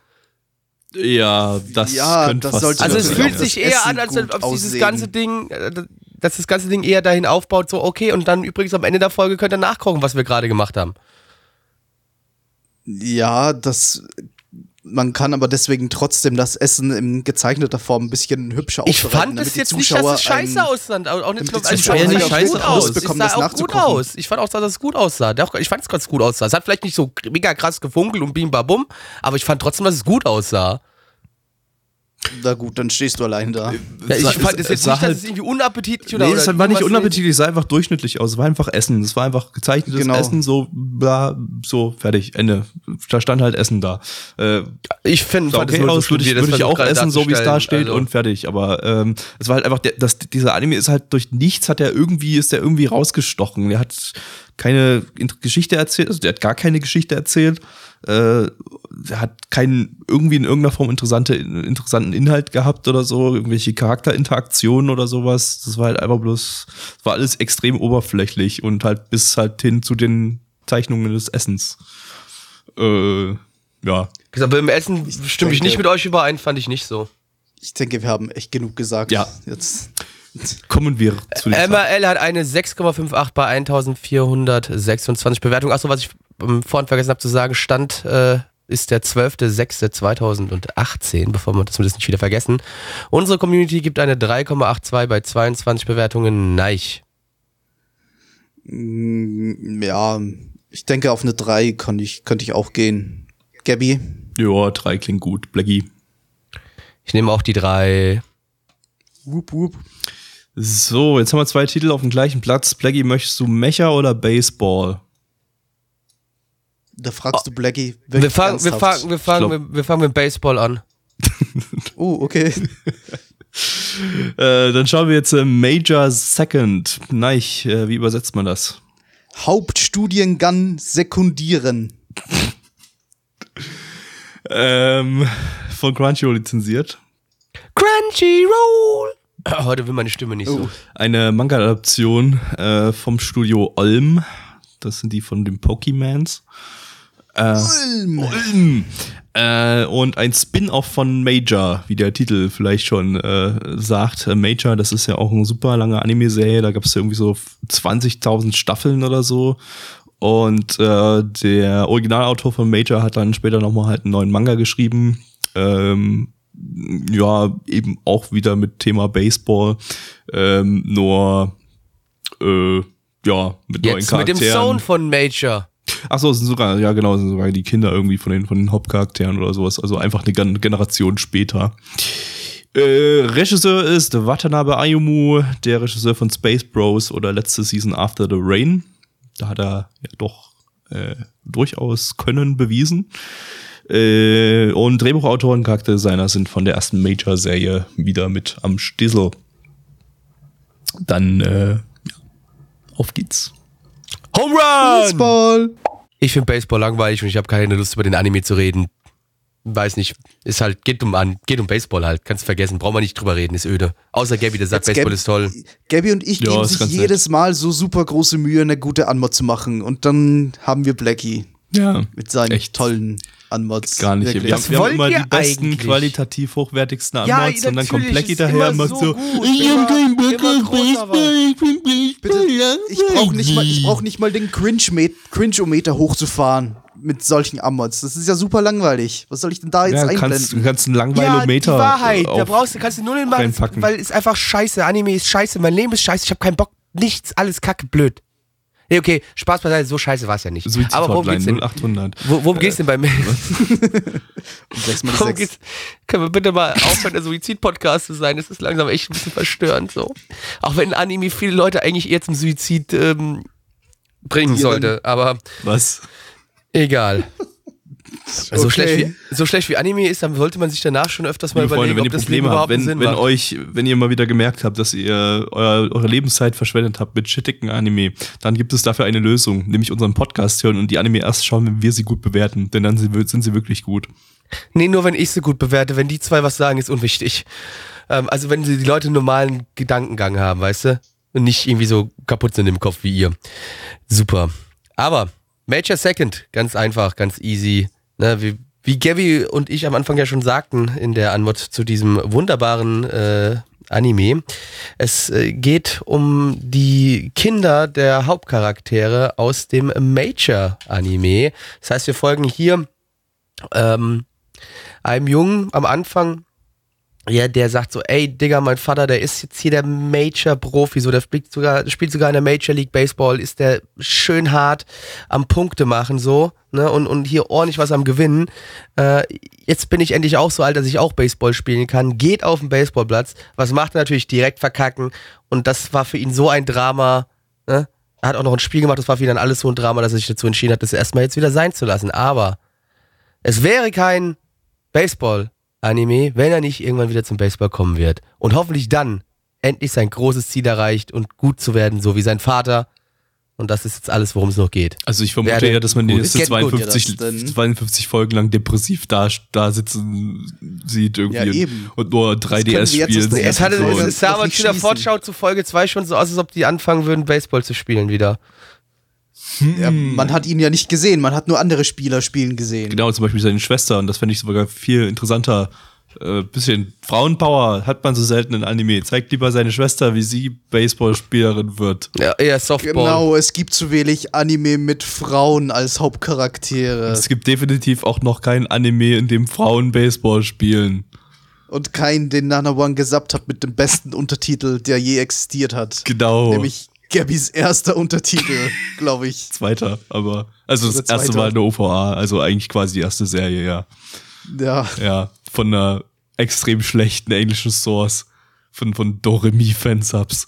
Ja, das Ja, könnte das fast sollte Also es fühlt auch sich eher Essen an, als ob dieses ganze Ding, dass das ganze Ding eher dahin aufbaut, so okay, und dann übrigens am Ende der Folge könnt ihr nachgucken, was wir gerade gemacht haben. Ja, das. Man kann aber deswegen trotzdem das Essen in gezeichneter Form ein bisschen hübscher Ich aufbereiten, fand es jetzt nicht, dass es scheiße aussah. Auch auch nicht, die also sah nicht scheiße gut aus. Es sah auch gut aus. Ich fand auch, dass es gut aussah. Ich fand es ganz gut aussah. Es hat vielleicht nicht so mega krass gefunkelt und bim babum, aber ich fand trotzdem, dass es gut aussah. Na gut, dann stehst du allein da. Ja, ich sah- fand es es jetzt nicht, dass halt- es irgendwie unappetitlich oder Nee, oder es war nicht unappetitlich, es sah einfach durchschnittlich aus. Es war einfach Essen. Es war einfach gezeichnetes Genau. Essen, so bla, so fertig, Ende. Da stand halt Essen da. Äh, Ich find, sah fand es okay so aus, würde ich, das würde ich auch essen, so wie es da steht Also- und fertig. Aber ähm, es war halt einfach, der, das, dieser Anime ist halt durch nichts hat er irgendwie, ist der irgendwie rausgestochen. Der hat keine Geschichte erzählt, also der hat gar keine Geschichte erzählt. Äh, hat keinen irgendwie in irgendeiner Form interessante, interessanten Inhalt gehabt oder so, irgendwelche Charakterinteraktionen oder sowas. Das war halt einfach bloß, das war alles extrem oberflächlich und halt bis halt hin zu den Zeichnungen des Essens. Äh, ja. Aber im Essen stimme ich denke- nicht mit euch überein, fand ich nicht so. Ich denke, wir haben echt genug gesagt. Ja. Jetzt. Kommen wir zu den MRL hat eine 6,58 bei 1426 Bewertungen. Achso, was ich ähm, vorhin vergessen habe zu sagen, Stand äh, ist der 12.06.2018, bevor wir das nicht wieder vergessen. Unsere Community gibt eine 3,82 bei 22 Bewertungen. Neich. Mm, Ja, ich denke, auf eine 3 könnte ich, könnte ich auch gehen. Gabby? Ja, drei klingt gut. Blackie. Ich nehme auch die drei. Whoop, whoop. So, jetzt haben wir zwei Titel auf dem gleichen Platz. Blackie, möchtest du Mecha oder Baseball? Da fragst du Blackie. Wir fangen, wir fangen, wir fangen, wir, wir fangen mit Baseball an. Oh, okay. Äh, dann schauen wir jetzt äh, Major Second. Neich, äh, wie übersetzt man das? Hauptstudiengang sekundieren. Ähm, von Crunchyroll lizenziert. Crunchyroll! Heute will meine Stimme nicht so. Eine Manga-Adaption äh, vom Studio Olm. Das sind die von den Pokemans. Äh, Ulm. Äh, und ein Spin-off von Major, wie der Titel vielleicht schon äh, sagt. Äh, Major, das ist ja auch eine super lange Anime-Serie. Da gab es ja irgendwie so 20.000 Staffeln oder so. Und äh, der Originalautor von Major hat dann später nochmal halt einen neuen Manga geschrieben. Ähm, ja, eben auch wieder mit Thema Baseball. Ähm, nur, äh, ja, mit neuen Jetzt mit Charakteren. dem Sound von Major. Ach so, es sind sogar, ja genau, sind sogar die Kinder irgendwie von den, von den Hauptcharakteren oder sowas. Also einfach eine Gen- Generation später. Äh, Regisseur ist Watanabe Ayumu, der Regisseur von Space Bros oder letzte Season After the Rain. Da hat er ja doch äh, durchaus Können bewiesen. Äh, und Drehbuchautor und Charakterdesigner sind von der ersten Major-Serie wieder mit am Stissel. Dann äh, ja, Auf geht's. Home Run! Baseball. Ich finde Baseball langweilig und ich habe keine Lust über den Anime zu reden. Weiß nicht, ist halt, geht um, an, geht um Baseball halt, kannst vergessen, brauchen wir nicht drüber reden, ist öde. Außer Gabby, der sagt, Jetzt Baseball Gab- ist toll. Gabby und ich Ja, geben sich ganz nett. jedes Mal so super große Mühe, eine gute Anmod zu machen. Und dann haben wir Blackie Ja. mit seinen Echt. tollen Anmods. Gar nicht. Wirklich. Wir, haben, wir haben wollt immer ihr die besten, eigentlich? qualitativ hochwertigsten Ja, Anmods und dann kommt ist daher und macht so so, ich hab keinen Bock auf Baseball, ich bin Baseball. Bitte, ich brauche nicht mal, ich brauch nicht mal den Cringe-O-Meter hochzufahren mit solchen Ammods. Das ist ja super langweilig. Was soll ich denn da jetzt Ja, einblenden? kannst, du kannst einen Ja, die Langweilometer Wahrheit, da brauchst du, kannst du nur den machen, weil es einfach scheiße, Anime ist scheiße, mein Leben ist scheiße, ich habe keinen Bock, nichts, alles kacke, blöd. Nee, okay, Spaß beiseite, so scheiße war es ja nicht. Aber worum geht's denn? 0800. Wo, worum geht's denn bei mir? Um Worum geht's? Können wir bitte mal aufhören, der Suizid-Podcast zu sein? Das ist langsam echt ein bisschen verstörend so. Auch wenn Anime viele Leute eigentlich eher zum Suizid ähm, bringen sollte, aber Was? egal. So, Okay. schlecht wie, so schlecht wie Anime ist, dann sollte man sich danach schon öfters mal Liebe überlegen, Freunde, wenn ob ihr das Probleme Leben habt, wenn, wenn euch, wenn ihr mal wieder gemerkt habt, dass ihr euer, eure Lebenszeit verschwendet habt mit shittigen Anime, dann gibt es dafür eine Lösung, nämlich unseren Podcast hören und die Anime erst schauen, wenn wir sie gut bewerten, denn dann sind sind sie wirklich gut. Nee, nur wenn ich sie gut bewerte. Wenn die zwei was sagen, ist unwichtig. Ähm, also wenn sie die Leute einen normalen Gedankengang haben, weißt du? Und nicht irgendwie so kaputt sind im Kopf wie ihr. Super. Aber Major Second, ganz einfach, ganz easy. Ne, wie, wie Gabby und ich am Anfang ja schon sagten in der Anmod zu diesem wunderbaren äh, Anime. Es äh, geht um die Kinder der Hauptcharaktere aus dem Major-Anime. Das heißt, wir folgen hier ähm, einem Jungen am Anfang, ja, der sagt so, ey, Digga, mein Vater, der ist jetzt hier der Major-Profi, so, der spielt sogar, spielt sogar in der Major League Baseball, ist der schön hart am Punkte machen, so, ne, und, und hier ordentlich was am Gewinnen. Äh, jetzt bin ich endlich auch so alt, dass ich auch Baseball spielen kann, geht auf den Baseballplatz, was macht er natürlich? Direkt verkacken, und das war für ihn so ein Drama, ne, er hat auch noch ein Spiel gemacht, das war für ihn dann alles so ein Drama, dass er sich dazu entschieden hat, das erstmal jetzt wieder sein zu lassen, aber es wäre kein Baseball-Anime, wenn er nicht irgendwann wieder zum Baseball kommen wird. Und hoffentlich dann endlich sein großes Ziel erreicht und gut zu werden, so wie sein Vater. Und das ist jetzt alles, worum es noch geht. Also ich vermute Werde ja, dass man die good, 52, ja, das denn. 52 Folgen lang depressiv da, da sitzen sieht irgendwie Ja, und- eben. und nur können 3DS wir jetzt spielen. es, hatte, es, sah aber nicht zu der schließen. Fortschau zu Folge 2 schon so aus, als ob die anfangen würden, Baseball zu spielen wieder. Ja, man hat ihn ja nicht gesehen, man hat nur andere Spieler spielen gesehen. Genau, zum Beispiel seine Schwester und das fände ich sogar viel interessanter. Äh, bisschen Frauenpower hat man so selten in Anime. Zeigt lieber seine Schwester, wie sie Baseballspielerin wird. Ja, eher Softball. Genau, es gibt zu wenig Anime mit Frauen als Hauptcharaktere Es gibt definitiv auch noch kein Anime, in dem Frauen Baseball spielen. und keinen, den Nana One gesappt hat mit dem besten Untertitel, der je existiert hat. Genau. Nämlich Gabbys erster Untertitel, glaube ich. Zweiter, aber also das erste. Mal eine OVA, also eigentlich quasi die erste Serie, ja. Ja. Ja, von einer extrem schlechten englischen Source. Von, von Doremi Fansubs.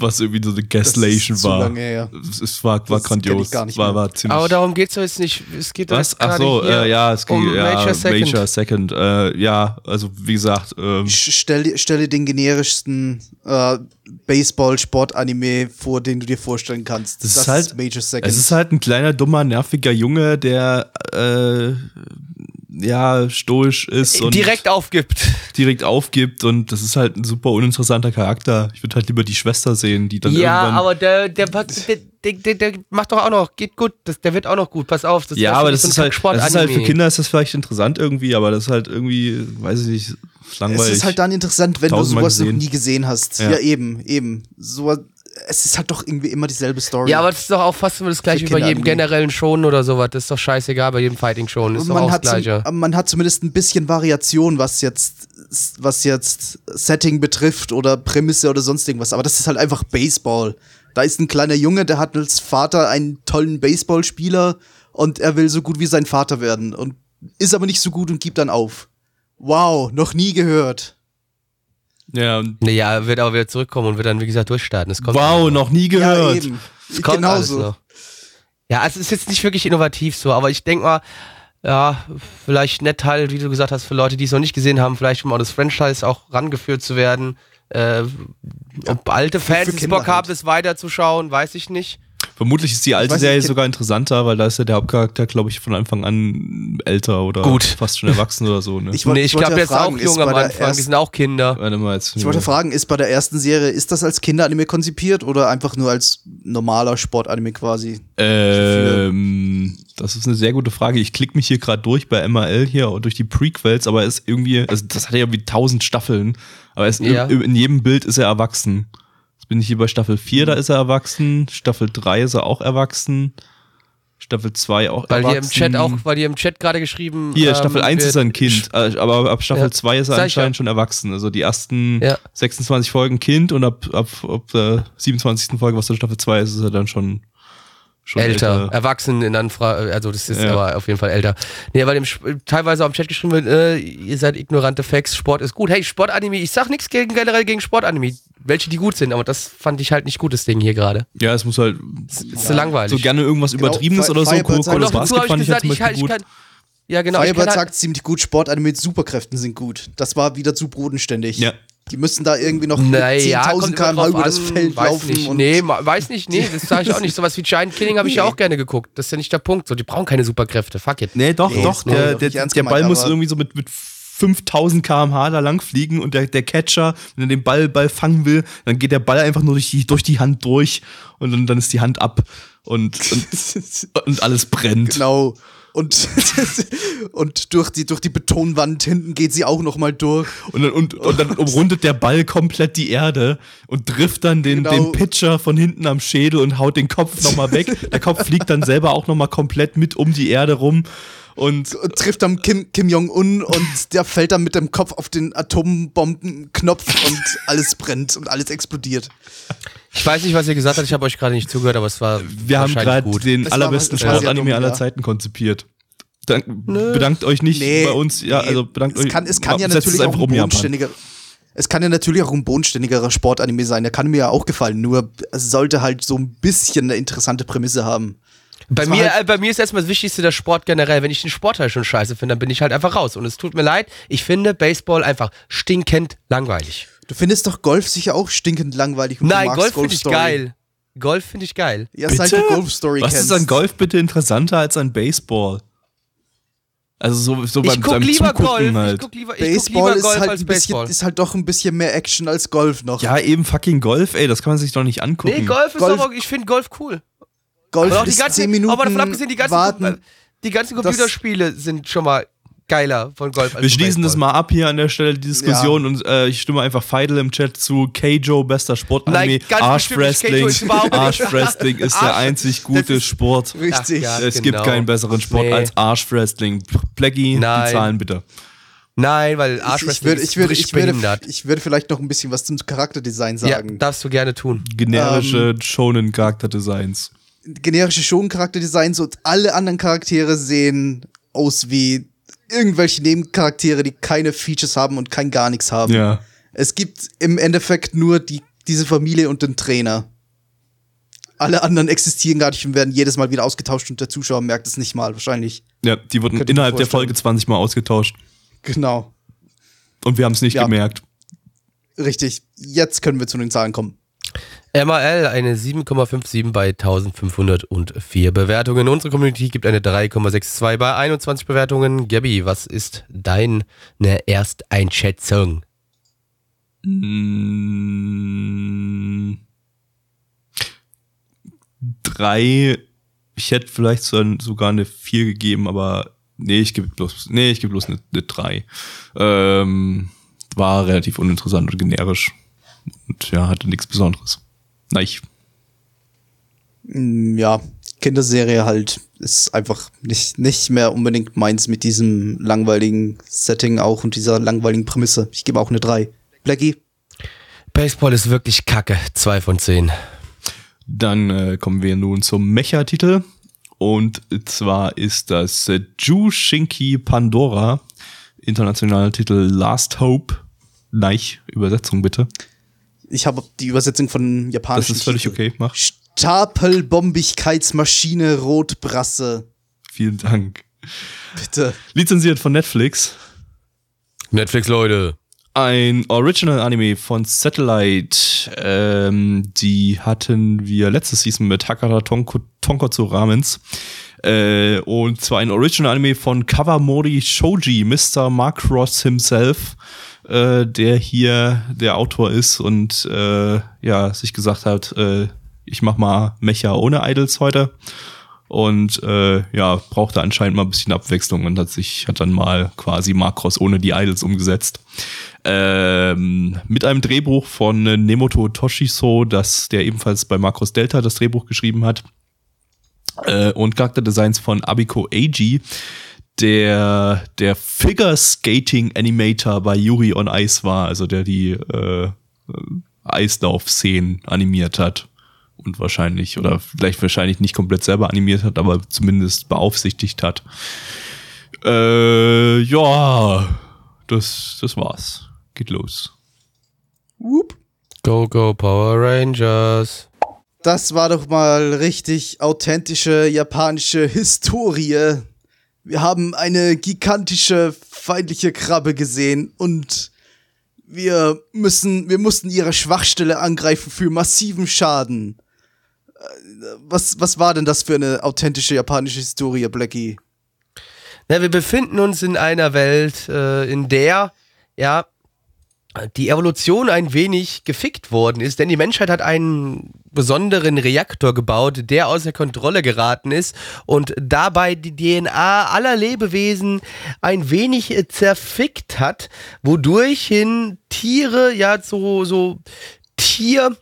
Was irgendwie so eine Gaslation war. lange her. Es, es war, war Das grandios. gar nicht war, war ziemlich. Aber darum geht's doch jetzt nicht. Es geht was? jetzt Ach gerade so, hier äh, ja, es ging um ja, Major Second. Major Second. Äh, ja, also wie gesagt, ähm, Sch- Stell, dir- stell dir den generischsten äh, Baseball-Sport-Anime vor, den du dir vorstellen kannst. Das ist halt- Major Second. es ist halt ein kleiner, dummer, nerviger Junge, der äh, ja stoisch ist und Direkt aufgibt. direkt aufgibt und das ist halt ein super uninteressanter Charakter. Ich würde halt lieber die Schwester sehen, die dann Ja, irgendwann aber der, der, der, der, der, macht doch auch noch, geht gut, das, der wird auch noch gut, pass auf. Das ja, aber das ist halt, das ist halt für. Kinder ist das vielleicht interessant irgendwie, aber das ist halt irgendwie, weiß ich nicht, es langweilig. ist halt dann interessant, wenn du sowas noch nie gesehen hast. Ja. Ja, eben, eben. So, es ist halt doch irgendwie immer dieselbe Story. Ja, aber das ist doch auch fast immer das gleiche wie bei jedem generellen Schon oder sowas. Das ist doch scheißegal bei jedem Fighting-Schon. Das ist doch auch man das hat, zum, man hat zumindest ein bisschen Variation, was jetzt, was jetzt Setting betrifft oder Prämisse oder sonst irgendwas. Aber das ist halt einfach Baseball. Da ist ein kleiner Junge, der hat als Vater einen tollen Baseballspieler und er will so gut wie sein Vater werden und ist aber nicht so gut und gibt dann auf. Wow, noch nie gehört. Ja, Naja, er wird aber wieder zurückkommen und wird dann, wie gesagt, durchstarten. Das kommt wow, noch nie Ja, gehört. eben. Es kommt alles Genauso. noch. Ja, es ist jetzt nicht wirklich innovativ so, aber ich denke mal, ja, vielleicht nett halt, wie du gesagt hast, für Leute, die es noch nicht gesehen haben, vielleicht um auch das Franchise auch rangeführt zu werden. Äh, ob alte Fans Bock haben, halt. es weiterzuschauen, weiß ich nicht. Vermutlich ist die alte weiß Serie nicht, sogar interessanter, weil da ist ja der Hauptcharakter, glaube ich, von Anfang an älter oder Gut. fast schon erwachsen oder so. Ne? Ich wollt- nee, ich wollte glaube, ja fragen, auch jung ist am Anfang. Die ersten- sind auch Kinder. Warte mal jetzt. Ich wollte fragen, ist bei der ersten Serie, ist das als Kinderanime konzipiert oder einfach nur als normaler Sportanime quasi? Ähm, das ist eine sehr gute Frage. Ich klicke mich hier gerade durch bei MRL hier durch die Prequels, aber er ist irgendwie, also das hat ja wie tausend Staffeln, aber er ist Ja. in, in jedem Bild ist er erwachsen. Jetzt bin ich hier bei Staffel 4, da ist er erwachsen, Staffel 3 ist er auch erwachsen, Staffel 2 auch Weil hier erwachsen. im Chat auch, weil hier im Chat gerade geschrieben Hier, ähm, Staffel 1 wird- ist er ein Kind, äh, aber ab Staffel Ja, 2 ist er anscheinend schon erwachsen. Also die ersten Ja. 26 Folgen Kind und ab, ab, ab der 27. Folge, was der Staffel 2 ist, ist er dann schon, schon älter, erwachsen in Anfrage, also das ist Ja. aber auf jeden Fall älter. Nee, weil im, Sp- teilweise auch im Chat geschrieben wird, äh, ihr seid ignorante Facts, Sport ist gut. Hey, Sportanime, ich sag nichts gegen, generell gegen Sportanime, welche die gut sind, aber das fand ich halt nicht gut, das Ding hier gerade. Ja, es muss halt Ist zu langweilig. so gerne irgendwas Genau, Übertriebenes Fi- oder so. Kuroko noch dazu habe ich fand gesagt, zum ich, halt, ich kann. Ja, genau. Ich Firebird kann halt, sagt ziemlich gut, Sportanime mit Superkräften sind gut. Das war wieder zu bodenständig. Ja. Die müssen da irgendwie noch naja, 10.000 kommt immer km/h drauf über das Feld weiß laufen. Nicht. und Nee, weiß nicht, nee, das sage ich auch nicht. Sowas wie Giant Killing habe ich ja Nee. auch gerne geguckt. Das ist ja nicht der Punkt. So, die brauchen keine Superkräfte. Fuck it. Nee, doch, Nee, doch. Der, der, ernst der Ball muss irgendwie so mit, mit 5000 km/h da lang fliegen und der, der Catcher, wenn er den Ball, Ball fangen will, dann geht der Ball einfach nur durch die, durch die Hand durch und dann, dann ist die Hand ab und, und, und alles brennt. Genau. Und, und durch, die, durch die Betonwand hinten geht sie auch noch mal durch. Und dann, und, und dann umrundet der Ball komplett die Erde und trifft dann den, Genau. den Pitcher von hinten am Schädel und haut den Kopf nochmal weg. Der Kopf fliegt dann selber auch nochmal komplett mit um die Erde rum. Und Und trifft dann Kim, Kim Jong-un und der fällt dann mit dem Kopf auf den Atombombenknopf und alles brennt und alles explodiert. Ich weiß nicht, was ihr gesagt habt. Ich habe euch gerade nicht zugehört, aber es war wir haben gerade den Das allerbesten Sportanime dumm, aller ja. Zeiten konzipiert. Dank, bedankt euch nicht Nee, bei uns. Ja, nee, also bedankt es euch. kann, es kann ja natürlich auch ein um, bodenständiger. Es kann ja natürlich auch ein bodenständigerer Sportanime sein. Der kann mir ja auch gefallen. Nur es sollte halt so ein bisschen eine interessante Prämisse haben. Bei Das mir, halt- äh, bei mir ist erstmal das Wichtigste der Sport generell. Wenn ich den Sport halt schon scheiße finde, dann bin ich halt einfach raus. Und es tut mir leid, ich finde Baseball einfach stinkend langweilig. Du findest doch Golf sicher auch stinkend langweilig. Nein, Golf finde ich geil. Golf finde ich geil. Ja, seit du Golf Story Was kennst. ist an Golf bitte interessanter als an Baseball? Also so, so Ich beim, guck beim lieber Zugucken Golf. Ich halt. guck lieber, ich guck Baseball lieber ist Golf halt als bisschen, Baseball. ist halt doch ein bisschen mehr Action als Golf noch. Ja, eben fucking Golf, ey, das kann man sich doch nicht angucken. Nee, Golf ist Golf- aber, ich finde Golf cool. Golf Aber auch die ist ganzen, 10 Minuten aber davon abgesehen, die ganzen, warten. die ganzen Computerspiele sind schon mal geiler von Golf als Wir schließen das mal ab hier an der Stelle, die Diskussion, und äh, ich stimme einfach Feidel im Chat zu. Keijo, bester Sportanime. Arschwrestling. Arschwrestling ist der einzig gute ist- Sport. Richtig. Ja. es genau. gibt keinen besseren Sport Nee. als Arschwrestling. Blackie, die. Zahlen bitte. Nein, weil Ich, ich, Arschwrestling würde, ist ich, würde, frisch ich, würde, behindert. ich würde vielleicht noch ein bisschen was zum Charakterdesign Ja, sagen. darfst du gerne tun. Generische Ähm, Shonen-Charakterdesigns. Generische Shonen-Charakterdesigns und alle anderen Charaktere sehen aus wie irgendwelche Nebencharaktere, die keine Features haben und kein gar nichts haben. Ja. Es gibt im Endeffekt nur die, diese Familie und den Trainer. Alle anderen existieren gar nicht und werden jedes Mal wieder ausgetauscht und der Zuschauer merkt es nicht mal, wahrscheinlich. Ja, die wurden innerhalb der. Folge 20 Mal ausgetauscht. Genau. Und wir haben es nicht Ja. gemerkt. Richtig. Jetzt können wir zu den Zahlen kommen. MAL eine 7,57 bei 1504 Bewertungen. Unsere Community gibt eine 3,62 bei 21 Bewertungen. Gabby, was ist deine Ersteinschätzung? Mm, drei. Ich hätte vielleicht so, sogar eine vier gegeben, aber nee, ich gebe bloß, nee, ich gebe bloß eine, eine drei. Ähm, war relativ uninteressant und generisch. Und ja, hatte nichts Besonderes. Nein, ich, Mm, Ja, Kinderserie halt ist einfach nicht, nicht mehr unbedingt meins mit diesem langweiligen Setting auch und dieser langweiligen Prämisse. Ich gebe auch eine 3. Blackie? Baseball ist wirklich kacke. 2 von 10. Dann äh, kommen wir nun zum Mecha-Titel. Und zwar ist das äh, Jushinki Pandora. Internationaler Titel Last Hope. Nein, Übersetzung bitte. Ich habe die Übersetzung von Das japanischen ist völlig Titel. okay. Mach. Stapelbombigkeitsmaschine Rotbrasse. Vielen Dank. Bitte. Lizenziert von Netflix. Netflix, Leute. ein Original Anime von Satellite. Ähm, die hatten wir letzte Season mit Hakata Tonko, Tonkotsu Ramens. Äh, und zwar ein Original Anime von Kawamori Shoji, Mr. Mark Ross himself, äh, der hier der Autor ist und äh, ja, sich gesagt hat, äh, ich mach mal Mecha ohne Idols heute und äh, ja, brauchte anscheinend mal ein bisschen Abwechslung und hat sich, hat dann mal quasi Makros ohne die Idols umgesetzt. Ähm, mit einem Drehbuch von Nemoto Toshiso, das, der ebenfalls bei Makros Delta das Drehbuch geschrieben hat. Äh, und Charakterdesigns von Abiko Eiji, der der Figure Skating Animator bei Yuri on Ice war, also der die äh, Eislauf-Szenen animiert hat und wahrscheinlich oder vielleicht wahrscheinlich nicht komplett selber animiert hat, aber zumindest beaufsichtigt hat. Äh, ja, das, das war's. Geht los. Whoop. Go, go, Power Rangers. Das war doch mal richtig authentische japanische Historie. Wir haben eine gigantische feindliche Krabbe gesehen und wir müssen, wir mussten ihre Schwachstelle angreifen für massiven Schaden. Äh, Was, was war denn das für eine authentische japanische Historie, Blackie? Na, wir befinden uns in einer Welt, äh, in der, ja, die Evolution ein wenig gefickt worden ist, denn die Menschheit hat einen besonderen Reaktor gebaut, der außer Kontrolle geraten ist und dabei die DNA aller Lebewesen ein wenig äh, zerfickt hat, wodurch hin Tiere ja so, so Tier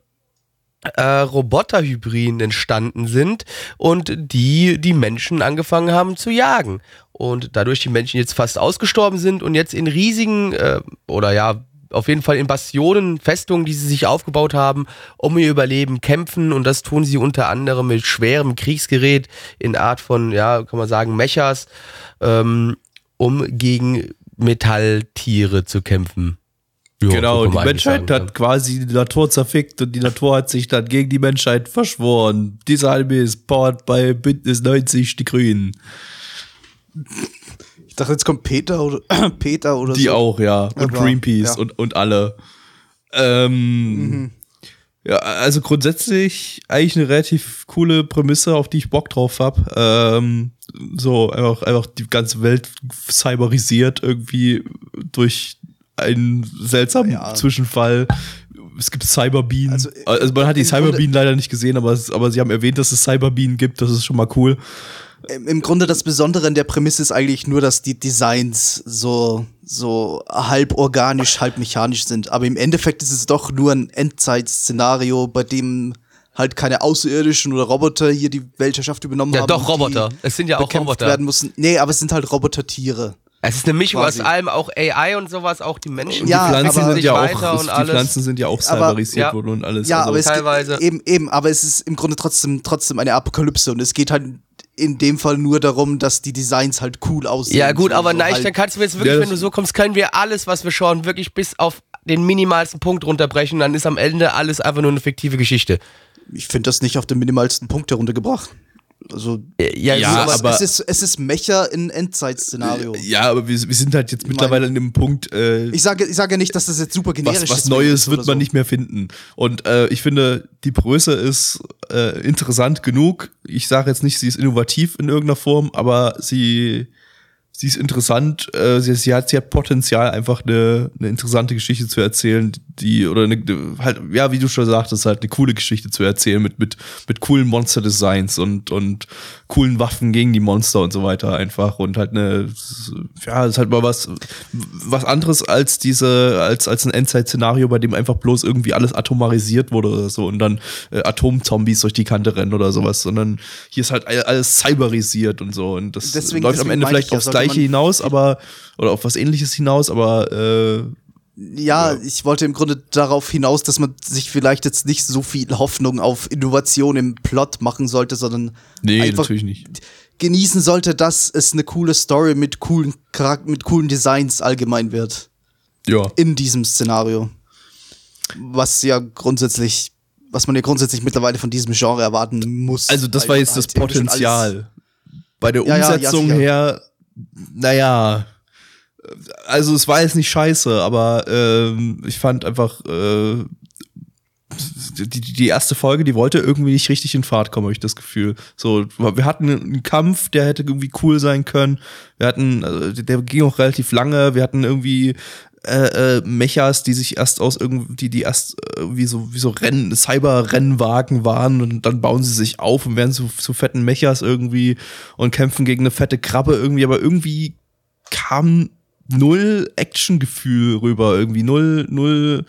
äh, Roboterhybriden entstanden sind und die die Menschen angefangen haben zu jagen. Und dadurch die Menschen jetzt fast ausgestorben sind und jetzt in riesigen äh, oder ja, auf jeden Fall in Bastionen, Festungen, die sie sich aufgebaut haben, um ihr Überleben kämpfen. Und das tun sie unter anderem mit schwerem Kriegsgerät in Art von, ja, kann man sagen, Mechas, ähm, um gegen Metalltiere zu kämpfen. Ja, so genau, kann die Menschheit hat quasi die Natur zerfickt und die Natur hat sich dann gegen die Menschheit verschworen. Dieser Anime ist powered bei Bündnis 90 Die Grünen. Ich dachte, jetzt kommt Peter oder Peter oder Die so. auch, ja. Und Ja, Greenpeace ja. und, und alle. Ähm, Mhm. Ja, also grundsätzlich eigentlich eine relativ coole Prämisse, auf die ich Bock drauf hab. Ähm, so einfach, einfach die ganze Welt cyberisiert irgendwie durch einen seltsamen Ja. Zwischenfall. Es gibt Cyberbienen. Also, Also, man hat die Cyberbienen leider nicht gesehen, aber, aber sie haben erwähnt, dass es Cyberbienen gibt. Das ist schon mal cool. Im Grunde das Besondere in der Prämisse ist eigentlich nur, dass die Designs so, so halb organisch, halb mechanisch sind. Aber im Endeffekt ist es doch nur ein Endzeitszenario, bei dem halt keine Außerirdischen oder Roboter hier die Weltherrschaft übernommen Ja, haben. doch, und die Roboter. Es sind ja auch Roboter. werden mussten. Nee, aber es sind halt Robotertiere. Es ist eine Mischung Quasi. aus allem, auch AI und sowas, auch die Menschen Ja, die Pflanzen aber- sind ja auch, und die alles. Pflanzen sind ja auch cyberisiert ja. worden und alles. Ja, also, aber es teilweise- Geht, eben, eben, aber es ist im Grunde trotzdem, trotzdem eine Apokalypse und es geht halt in dem Fall nur darum, dass die Designs halt cool aussehen. Ja, gut, aber so nein, halt- dann kannst du jetzt wirklich, Ja, wenn du so kommst, können wir alles, was wir schauen, wirklich bis auf den minimalsten Punkt runterbrechen. Dann ist am Ende alles einfach nur eine fiktive Geschichte. Ich finde das nicht auf den minimalsten Punkt heruntergebracht. Also, Ja, Ja, aber, aber- es ist, es ist Mecha in Endzeitszenario. Ja, aber wir, wir sind halt jetzt mittlerweile an dem Punkt, äh, Ich sage, ich sage ja nicht, dass das jetzt super generisch was, was ist. Neues wird man so. nicht mehr finden. Und äh, ich finde, die Größe ist äh, interessant genug. Ich sage jetzt nicht, sie ist innovativ in irgendeiner Form, aber sie, sie ist interessant. Äh, sie, sie, hat, sie hat Potenzial, einfach eine, eine interessante Geschichte zu erzählen, die, oder eine, halt, ja, wie du schon sagtest, halt eine coole Geschichte zu erzählen mit, mit, mit coolen Monster-Designs und, und coolen Waffen gegen die Monster und so weiter einfach. Und halt eine, ja, ist halt mal was, was anderes als diese, als, als ein Endzeit-Szenario, bei dem einfach bloß irgendwie alles atomarisiert wurde oder so und dann äh, Atomzombies durch die Kante rennen oder sowas, sondern hier ist halt all- alles cyberisiert und so. Und das Deswegen- läuft am deswegen Ende meinte vielleicht aufs Gleiche hinaus, aber, oder auf was ähnliches hinaus, aber äh, Ja, ich wollte im Grunde darauf hinaus, dass man sich vielleicht jetzt nicht so viel Hoffnung auf Innovation im Plot machen sollte, sondern nee, einfach genießen sollte, dass es eine coole Story mit coolen Charakter mit coolen Designs allgemein wird. Ja. in diesem Szenario. Was ja grundsätzlich, was man ja grundsätzlich mittlerweile von diesem Genre erwarten muss. Also das war jetzt das Potenzial. Bei der Ja, ja, ja, Umsetzung her, naja, also es war jetzt nicht scheiße, aber ähm, ich fand einfach äh, die, die erste Folge, die wollte irgendwie nicht richtig in Fahrt kommen, habe ich das Gefühl. So, wir hatten einen Kampf, der hätte irgendwie cool sein können. Wir hatten, also der ging auch relativ lange. Wir hatten irgendwie äh, äh, Mechas, die sich erst aus irgendwie, die erst äh, wie so wie so Rennen, Cyber-Rennwagen waren und dann bauen sie sich auf und werden zu, zu fetten Mechas irgendwie und kämpfen gegen eine fette Krabbe irgendwie, aber irgendwie kam null Action-Gefühl rüber, irgendwie null, null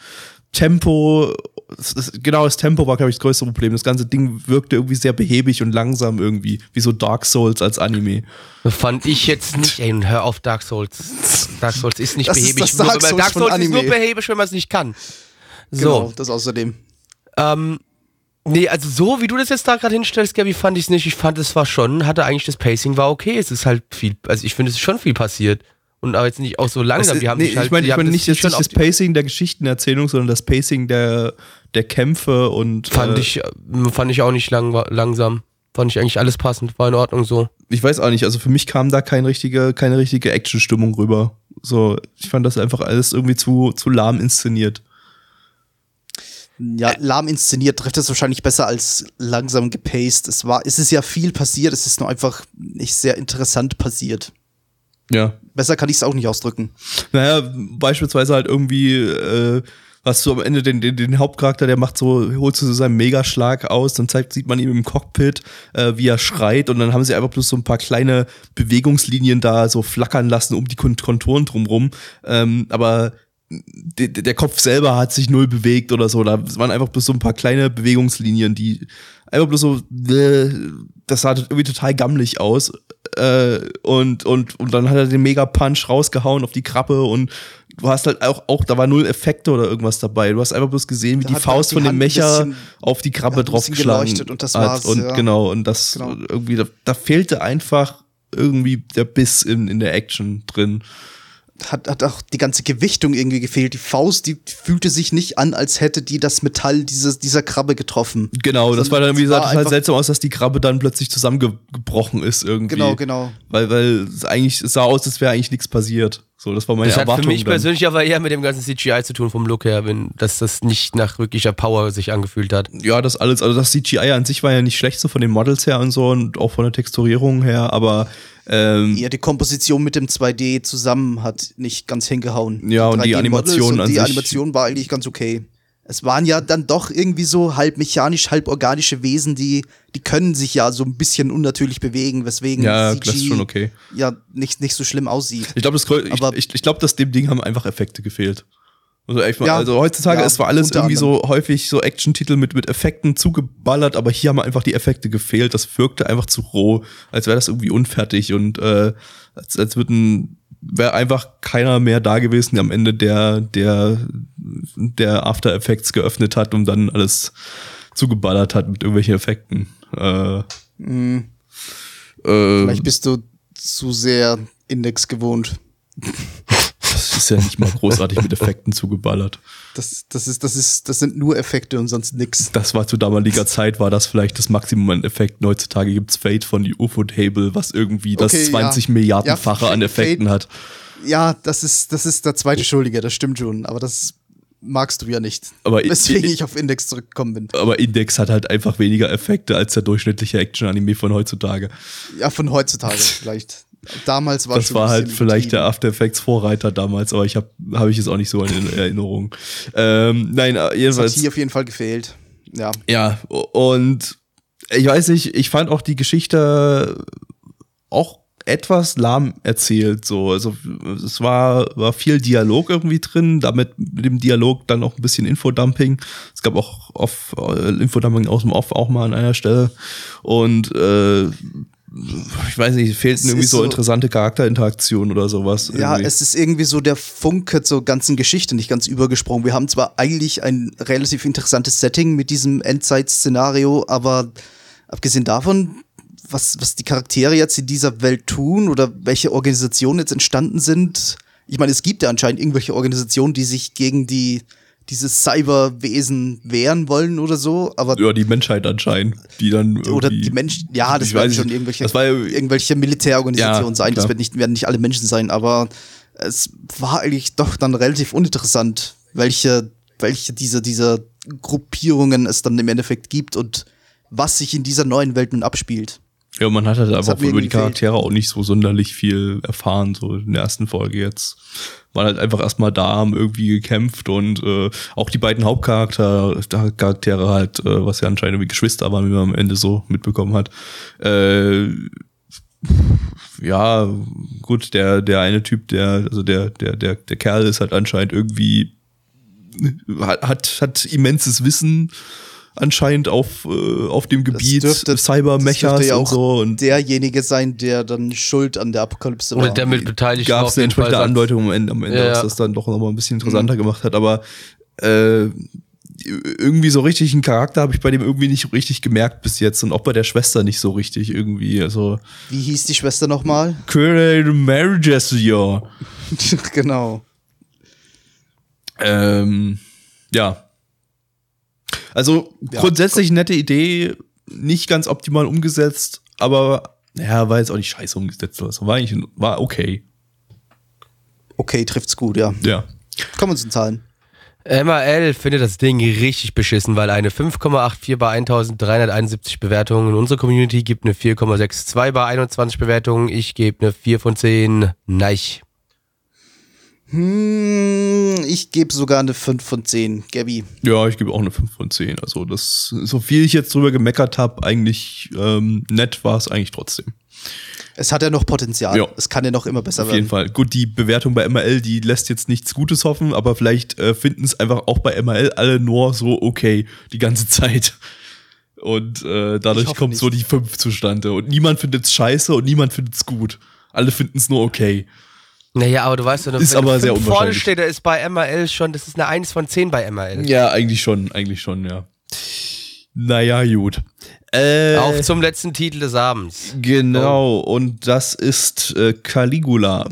Tempo. Das, das, genau, das Tempo war, glaube ich, das größte Problem. Das ganze Ding wirkte irgendwie sehr behäbig und langsam irgendwie, wie so Dark Souls als Anime. Fand ich jetzt nicht. Ey, hör auf Dark Souls. Dark Souls ist nicht Das ist behäbig. das Dark nur, Souls Dark von Souls ist nur behäbig, wenn man es nicht kann. So. Genau, das außerdem. Ähm, nee, also so wie du das jetzt da gerade hinstellst, Gabi, fand ich es nicht. Ich fand, es war schon, hatte eigentlich das Pacing war okay. Es ist halt viel, also ich finde, es ist schon viel passiert. Und aber jetzt nicht auch so langsam. Das, die haben nee, sich halt, ich meine die ich mein das nicht, jetzt schon nicht das Pacing der Geschichtenerzählung, sondern das Pacing der, der Kämpfe und Fand äh, ich, äh, fand ich auch nicht lang, langsam. Fand ich eigentlich alles passend, war in Ordnung so. ich weiß auch nicht, also für mich kam da keine richtige, keine richtige Actionstimmung rüber. So, ich fand das einfach alles irgendwie zu, zu lahm inszeniert. Ja, lahm inszeniert trifft es wahrscheinlich besser als langsam gepaced. Es war, es ist ja viel passiert, es ist nur einfach nicht sehr interessant passiert. Ja. Besser kann ich es auch nicht ausdrücken. Naja, beispielsweise halt irgendwie, äh, hast du am Ende den, den, den Hauptcharakter, der macht so, holst du so seinen Megaschlag aus, dann zeigt, sieht man ihm im Cockpit, äh, wie er schreit und dann haben sie einfach bloß so ein paar kleine Bewegungslinien da so flackern lassen um die Kon- Konturen drumrum. Ähm, aber der, der Kopf selber hat sich null bewegt oder so. Da waren einfach bloß so ein paar kleine Bewegungslinien, die einfach bloß so, äh, das sah irgendwie total gammelig aus. Äh, und, und, und dann hat er den Mega-Punch rausgehauen auf die Krabbe und du hast halt auch, auch, da war null Effekte oder irgendwas dabei. Du hast einfach bloß gesehen, wie Da die hat Faust die von dem Mecher auf die bisschen draufgeschlagen und das hat. war's, Und ja. genau, und das Genau. irgendwie, da, da fehlte einfach irgendwie der Biss in, in der Action drin. Hat, hat auch die ganze Gewichtung irgendwie gefehlt. Die Faust, die fühlte sich nicht an, als hätte die das Metall dieses, dieser Krabbe getroffen. Genau, das war dann irgendwie Es sah war total einfach- seltsam aus, dass die Krabbe dann plötzlich zusammengebrochen ist irgendwie. Genau, genau. Weil, weil es eigentlich sah aus, als wäre eigentlich nichts passiert. So, das war meine Das hat Erwartung. für mich dann. persönlich aber eher mit dem ganzen CGI zu tun, vom Look her, wenn, dass das nicht nach wirklicher Power sich angefühlt hat. Ja, das alles, also das CGI an sich war ja nicht schlecht, so von den Models her und so und auch von der Texturierung her, aber ähm, Ja, die Komposition mit dem 2D zusammen hat nicht ganz hingehauen. Ja, und die 3D-Models Animation an Die sich- Animation war eigentlich ganz okay. Es waren ja dann doch irgendwie so halb mechanisch, halb organische Wesen, die, die können sich ja so ein bisschen unnatürlich bewegen, weswegen ja, CG das ist schon okay. ja nicht, nicht so schlimm aussieht. Ich glaube, das ich, ich, ich glaube, dass dem Ding haben einfach Effekte gefehlt. Also, echt mal, Ja, also heutzutage ja, ist zwar alles irgendwie so häufig so Action-Titel mit, mit Effekten zugeballert, aber hier haben einfach die Effekte gefehlt. Das wirkte einfach zu roh, als wäre das irgendwie unfertig und äh, als, als würden wäre einfach keiner mehr da gewesen der am Ende, der der der After Effects geöffnet hat und dann alles zugeballert hat mit irgendwelchen Effekten. Äh, Mhm. äh, Vielleicht bist du zu sehr Index gewohnt. das ist ja nicht mal großartig mit Effekten zugeballert. Das, das, ist, das, ist, das sind nur Effekte und sonst nix. das war zu damaliger Zeit, war das vielleicht das Maximum an Effekten. Heutzutage gibt's Fate von UFO Table, was irgendwie das Okay, 20 ja. Milliardenfache Ja, an Effekten Fate- hat. Ja, das ist, das ist der zweite Schuldige, das stimmt schon. Aber das magst du ja nicht. Aber Weswegen ich auf Index zurückgekommen bin. Aber Index hat halt einfach weniger Effekte als der durchschnittliche Action-Anime von heutzutage. Ja, von heutzutage vielleicht. Damals war Das war halt vielleicht der. After Effects Vorreiter damals, aber ich habe hab ich es auch nicht so in Erinnerung. Ähm, nein, äh, Das hat jedenfalls. hier auf jeden Fall gefehlt. Ja. Ja, und ich weiß nicht, ich fand auch die Geschichte auch etwas lahm erzählt, so. Also, es war, war viel Dialog irgendwie drin, damit mit dem Dialog dann auch ein bisschen Infodumping. Es gab auch off, äh, Infodumping aus dem Off auch mal an einer Stelle. Und, äh, ich weiß nicht, fehlten Es irgendwie so, so- interessante Charakterinteraktionen oder sowas. Ja, irgendwie. es ist irgendwie so der Funke zur ganzen Geschichte nicht ganz übergesprungen. Wir haben zwar eigentlich ein relativ interessantes Setting mit diesem Endzeit-Szenario, aber abgesehen davon, was, was die Charaktere jetzt in dieser Welt tun oder welche Organisationen jetzt entstanden sind, ich meine, es gibt ja anscheinend irgendwelche Organisationen, die sich gegen die dieses Cyberwesen wehren wollen oder so, aber ja, die Menschheit anscheinend, die dann oder die Menschen, ja, das werden schon irgendwelche, Das war ja- irgendwelche Militärorganisationen Ja, sein. Das klar. wird nicht, werden nicht alle Menschen sein, aber es war eigentlich doch dann relativ uninteressant, welche, welche dieser, dieser Gruppierungen es dann im Endeffekt gibt und was sich in dieser neuen Welt nun abspielt. Ja, man hat halt einfach hat mir über die gefehlt. Charaktere auch nicht so sonderlich viel erfahren, so in der ersten Folge jetzt. Waren halt einfach erstmal da, haben irgendwie gekämpft und äh, auch die beiden Hauptcharaktere Charaktere halt, äh, was ja anscheinend wie Geschwister waren, wie man am Ende so mitbekommen hat. Äh, ja, gut, der, der eine Typ, der, also der, der, der, der Kerl ist halt anscheinend irgendwie, hat, hat, hat immenses Wissen anscheinend auf, äh, auf dem Gebiet Cybermechas ja und so und derjenige sein, der dann schuld an der Apokalypse war. Oder der mit beteiligt war gab es eine entsprechende Andeutung am Ende, am Ende Ja, was das dann doch nochmal ein bisschen interessanter gemacht hat. Aber äh, irgendwie so richtig einen Charakter habe ich bei dem irgendwie nicht richtig gemerkt bis jetzt und auch bei der Schwester nicht so richtig irgendwie. Also Wie hieß die Schwester nochmal? Colonel Marriages, ja. genau. Ähm, ja. Also Ja. grundsätzlich nette Idee, nicht ganz optimal umgesetzt, aber ja, war jetzt auch nicht scheiße umgesetzt. Also war eigentlich war okay. Okay, trifft's gut, ja. Ja. Kommen wir zu den Zahlen. MAL findet das Ding richtig beschissen, weil eine 5,84 bei 1371 Bewertungen. Unsere Community gibt eine 4,62 bei 21 Bewertungen. Ich gebe eine 4 von 10. Nein. Hm, ich gebe sogar eine 5 von 10. Gabby. Ja, ich gebe auch eine 5 von 10. Also das, so viel ich jetzt drüber gemeckert habe, eigentlich ähm, nett war es eigentlich trotzdem. Es hat ja noch Potenzial. Ja. Es kann ja noch immer besser Auf jeden werden. Fall. Gut, die Bewertung bei MRL, die lässt jetzt nichts Gutes hoffen, aber vielleicht äh, finden es einfach auch bei MRL alle nur so okay die ganze Zeit. Und äh, dadurch kommt so die 5 zustande. Und niemand findet es scheiße und niemand findet es gut. Alle finden es nur okay. Naja, aber du weißt ja, Ist wenn aber sehr 5 vorne steht, ist bei MAL schon, das ist eine 1 von 10 bei MAL. Ja, eigentlich schon, eigentlich schon, ja. Naja, gut. Äh, Auf zum letzten Titel des Abends. Genau, und das ist äh, Caligula.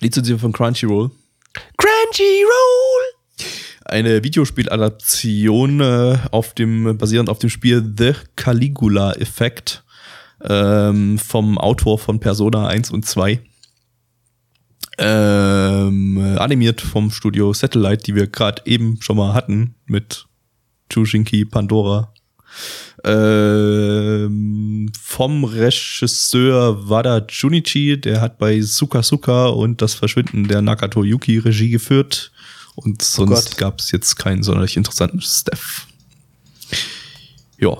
Lizenziert von Crunchyroll. Crunchyroll! Eine Videospieladaption äh, auf dem, basierend auf dem Spiel The Caligula Effect ähm, vom Autor von Persona 1 und 2. Ähm, animiert vom Studio Satellite, die wir gerade eben schon mal hatten mit Chushinki Pandora. Ähm, vom Regisseur Wada Junichi, der hat bei Suka Suka und das Verschwinden der Nakato Yuki Regie geführt. Und sonst Gott. gab es jetzt keinen sonderlich interessanten Staff. Ja.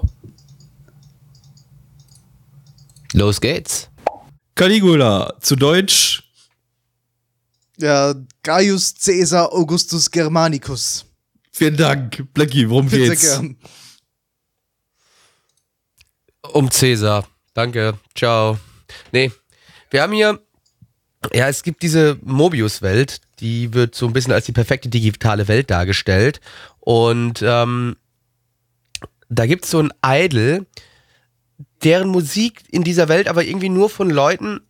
Los geht's. Caligula, zu Deutsch. Ja, Gaius Caesar Augustus Germanicus. Vielen Dank. Blackie, worum Sehr geht's? gern. Um Cäsar. Danke. Ciao. Nee, wir haben hier, ja, es gibt diese Mobius-Welt, die wird so ein bisschen als die perfekte digitale Welt dargestellt. Und ähm, da gibt es so ein Idol, deren Musik in dieser Welt aber irgendwie nur von Leuten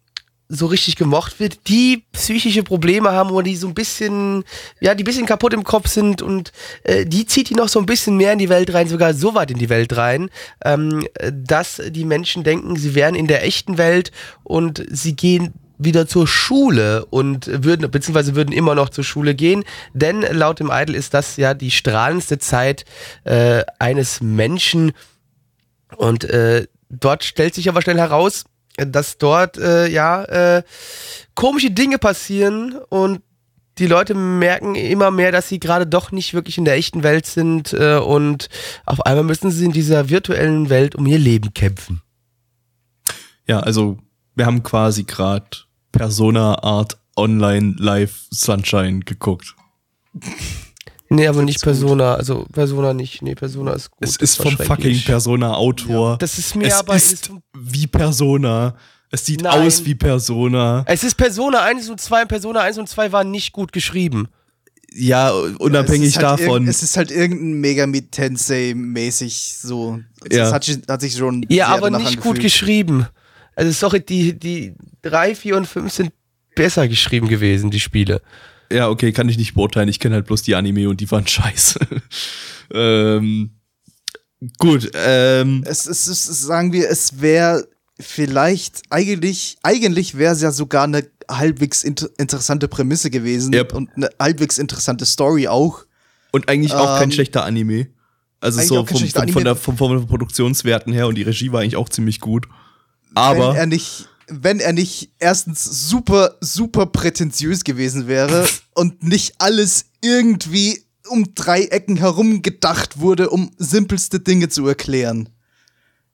so richtig gemocht wird, die psychische Probleme haben oder die so ein bisschen, ja, die ein bisschen kaputt im Kopf sind und äh, die zieht die noch so ein bisschen mehr in die Welt rein, sogar so weit in die Welt rein, ähm, äh, dass die Menschen denken, sie wären in der echten Welt und sie gehen wieder zur Schule und würden, beziehungsweise würden immer noch zur Schule gehen, denn laut dem Idol ist das ja die strahlendste Zeit äh, eines Menschen. Und äh, dort stellt sich aber schnell heraus, dass dort äh, ja äh, komische Dinge passieren und die Leute merken immer mehr, dass sie gerade doch nicht wirklich in der echten Welt sind äh, und auf einmal müssen sie in dieser virtuellen Welt um ihr Leben kämpfen. Ja, also wir haben quasi gerade Persona Art Online Live Sunshine geguckt. Nee, aber nicht Persona, also Persona nicht, nee, Persona ist gut. es ist vom fucking schrecklich. Persona Autor. Das ist mir es aber ist wie Persona. Es sieht Nein. aus wie Persona. es ist Persona 1 und 2 und Persona 1 und 2 waren nicht gut geschrieben. Ja, unabhängig es ist halt davon. Es ist halt irgendein Megami Tensei-mäßig so. Also Ja. Es hat, sich- hat sich schon. Ja, sehr aber nicht gut angefühlt. geschrieben. Also sorry, die, die 3, 4 und 5 sind besser geschrieben gewesen, die Spiele. Ja, okay, kann ich nicht beurteilen. Ich kenne halt bloß die Anime und die waren scheiße. ähm, gut, ähm, Es, ist, sagen wir, es wäre vielleicht, eigentlich, eigentlich wäre es ja sogar eine halbwegs inter interessante Prämisse gewesen Yep. und eine halbwegs interessante Story auch. Und eigentlich auch kein Ähm, schlechter Anime. Also so kein vom, schlechter von, der, vom, von Produktionswerten her und die Regie war eigentlich auch ziemlich gut. Aber wenn er nicht, wenn er nicht erstens super, super prätentiös gewesen wäre und nicht alles irgendwie um drei Ecken herum gedacht wurde, um simpelste Dinge zu erklären.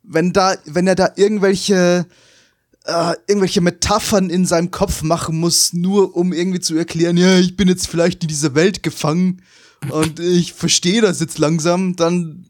Wenn da, wenn er da irgendwelche, äh, irgendwelche Metaphern in seinem Kopf machen muss, nur um irgendwie zu erklären, ja, ich bin jetzt vielleicht in dieser Welt gefangen und ich verstehe das jetzt langsam, dann,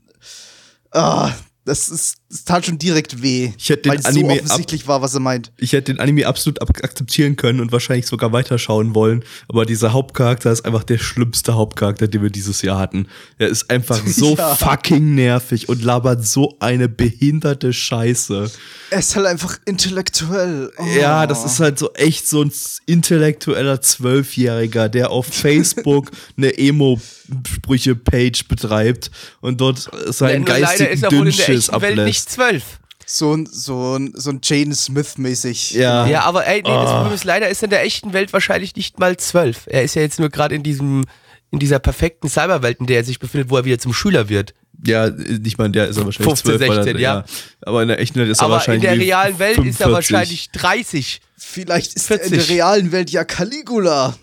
ah, das ist, das tat schon direkt weh. Ich hätte den es Anime so offensichtlich war, was er meint. ich hätte den Anime absolut ab akzeptieren können und wahrscheinlich sogar weiterschauen wollen. Aber dieser Hauptcharakter ist einfach der schlimmste Hauptcharakter, den wir dieses Jahr hatten. Er ist einfach so Ja. fucking nervig und labert so eine behinderte Scheiße. Er ist halt einfach intellektuell. Oh. Ja, das ist halt so echt so ein intellektueller Zwölfjähriger, der auf Facebook eine Emo-Sprüche-Page betreibt und dort seinen Nur geistigen Dünnschiss Welt nicht zwölf. so ein, so ein, so ein Jane Smith-mäßig. Ja. Ja, aber ey, nee, das Ah. Problem ist, leider ist er in der echten Welt wahrscheinlich nicht mal zwölf. Er ist ja jetzt nur gerade in diesem, in dieser perfekten Cyberwelt, in der er sich befindet, wo er wieder zum Schüler wird. Ja, ich meine, der ist er wahrscheinlich 15, 12, weil er, 16, ja. Aber in der echten Welt ist er Aber in wahrscheinlich der realen Welt ist er 45. wahrscheinlich 30. Vielleicht ist er in 40. der realen Welt ja Caligula,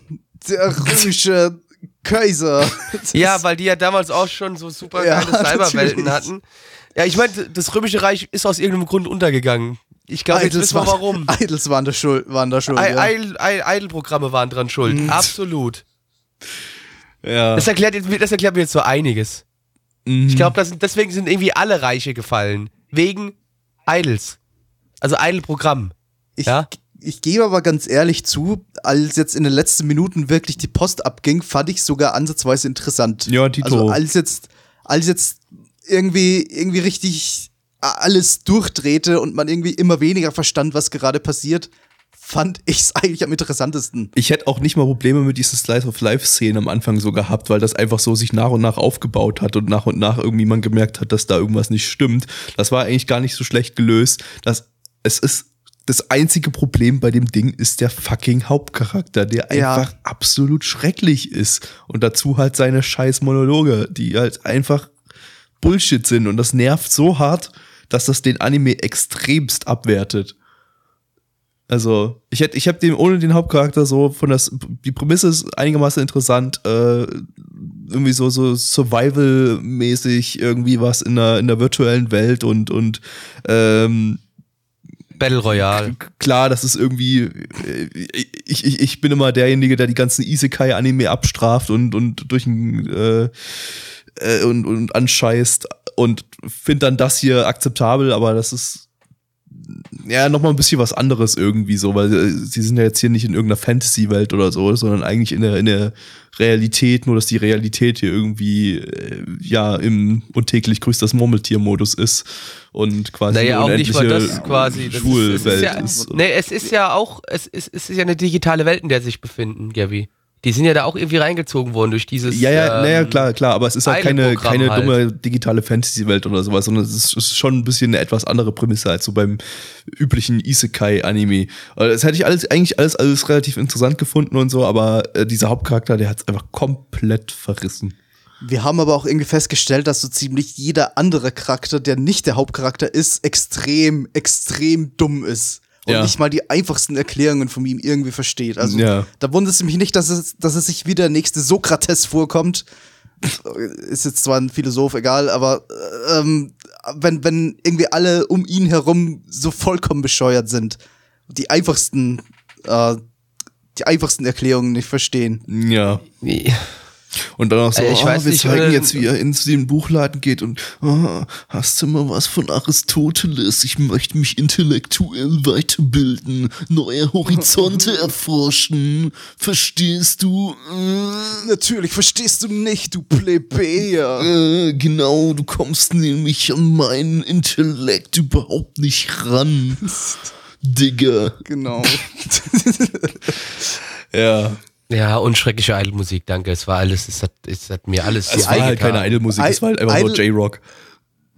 der römische Kaiser. Das Ja, weil die ja damals auch schon so super Ja, geile Cyberwelten natürlich. hatten. Ja, ich meine, das römische Reich ist aus irgendeinem Grund untergegangen. Ich glaube, jetzt wissen wir waren- warum. Idols waren da schuld. Waren da schuld ja. Idle-Programme waren dran schuld. Mhm. Absolut. Ja. Das erklärt, jetzt, das erklärt mir jetzt so einiges. Mhm. Ich glaube, deswegen sind irgendwie alle Reiche gefallen. Wegen Idols. Also Idle-Programm. Ich, Ja? ich gebe aber ganz ehrlich zu, als jetzt in den letzten Minuten wirklich die Post abging, fand ich sogar ansatzweise interessant. Ja, Tito. Also als jetzt, als jetzt irgendwie, irgendwie richtig alles durchdrehte und man irgendwie immer weniger verstand, was gerade passiert, fand ich es eigentlich am interessantesten. ich hätte auch nicht mal Probleme mit diesen Slice of Life-Szenen am Anfang so gehabt, weil das einfach so sich nach und nach aufgebaut hat und nach und nach irgendwie man gemerkt hat, dass da irgendwas nicht stimmt. Das war eigentlich gar nicht so schlecht gelöst. Das, es ist das einzige Problem bei dem Ding ist der fucking Hauptcharakter, der Ja. einfach absolut schrecklich ist. Und dazu halt seine scheiß Monologe, die halt einfach Bullshit sind. Und das nervt so hart, dass das den Anime extremst abwertet. Also, ich hätte, ich habe dem ohne den Hauptcharakter so von das, die Prämisse ist einigermaßen interessant, äh, irgendwie so, so Survival-mäßig irgendwie was in der, in der virtuellen Welt und, und, ähm, Battle Royale. klar, das ist irgendwie, äh, ich, ich, ich bin immer derjenige, der die ganzen Isekai-Anime abstraft und, und durch ein, äh, äh, und, und anscheißt und finde dann das hier akzeptabel, aber das ist ja noch mal ein bisschen was anderes irgendwie so, weil äh, sie sind ja jetzt hier nicht in irgendeiner Fantasy-Welt oder so, sondern eigentlich in der, in der Realität, nur dass die Realität hier irgendwie äh, ja im und täglich grüßt das Murmeltier-Modus ist und quasi Naja, auch nicht mal das quasi. Das Schulwelt ist, es ist, ja, ist. Nee, es ist ja auch, es ist, es ist ja eine digitale Welt, in der sie sich befinden, Gabi. Die sind ja da auch irgendwie reingezogen worden durch dieses. Ja, ja, ähm, naja, klar, klar, aber es ist halt keine, keine halt. dumme digitale Fantasy-Welt oder sowas, sondern es ist, schon ein bisschen eine etwas andere Prämisse als so beim üblichen Isekai-Anime. Äh, Das hätte ich alles, eigentlich alles, alles relativ interessant gefunden und so, aber äh, dieser Hauptcharakter, der hat es einfach komplett verrissen. Wir haben aber auch irgendwie festgestellt, dass so ziemlich jeder andere Charakter, der nicht der Hauptcharakter ist, extrem, extrem dumm ist. Und Ja. nicht mal die einfachsten Erklärungen von ihm irgendwie versteht. Also Ja. da wundert es mich nicht, dass es, dass es sich wie der nächste Sokrates vorkommt. Ist jetzt zwar ein Philosoph, egal, aber ähm, wenn, wenn irgendwie alle um ihn herum so vollkommen bescheuert sind, die einfachsten, äh, die einfachsten Erklärungen nicht verstehen. Ja. Wie- Und dann auch so, Äh, ich oh, weiß wir nicht, zeigen oder- jetzt, wie er ins den Buchladen geht und oh, hast du mal was von Aristoteles? Ich möchte mich intellektuell weiterbilden, neue Horizonte erforschen. Verstehst du? Äh, Natürlich verstehst du nicht, du Plebejer. Äh, genau, du kommst nämlich an meinen Intellekt überhaupt nicht ran. Digga. Genau. Ja. Ja, und schreckliche Idle-Musik, danke. Es war alles, es hat, es hat mir alles. Es war halt keine Idle-Musik, es war halt einfach nur Idle- J-Rock.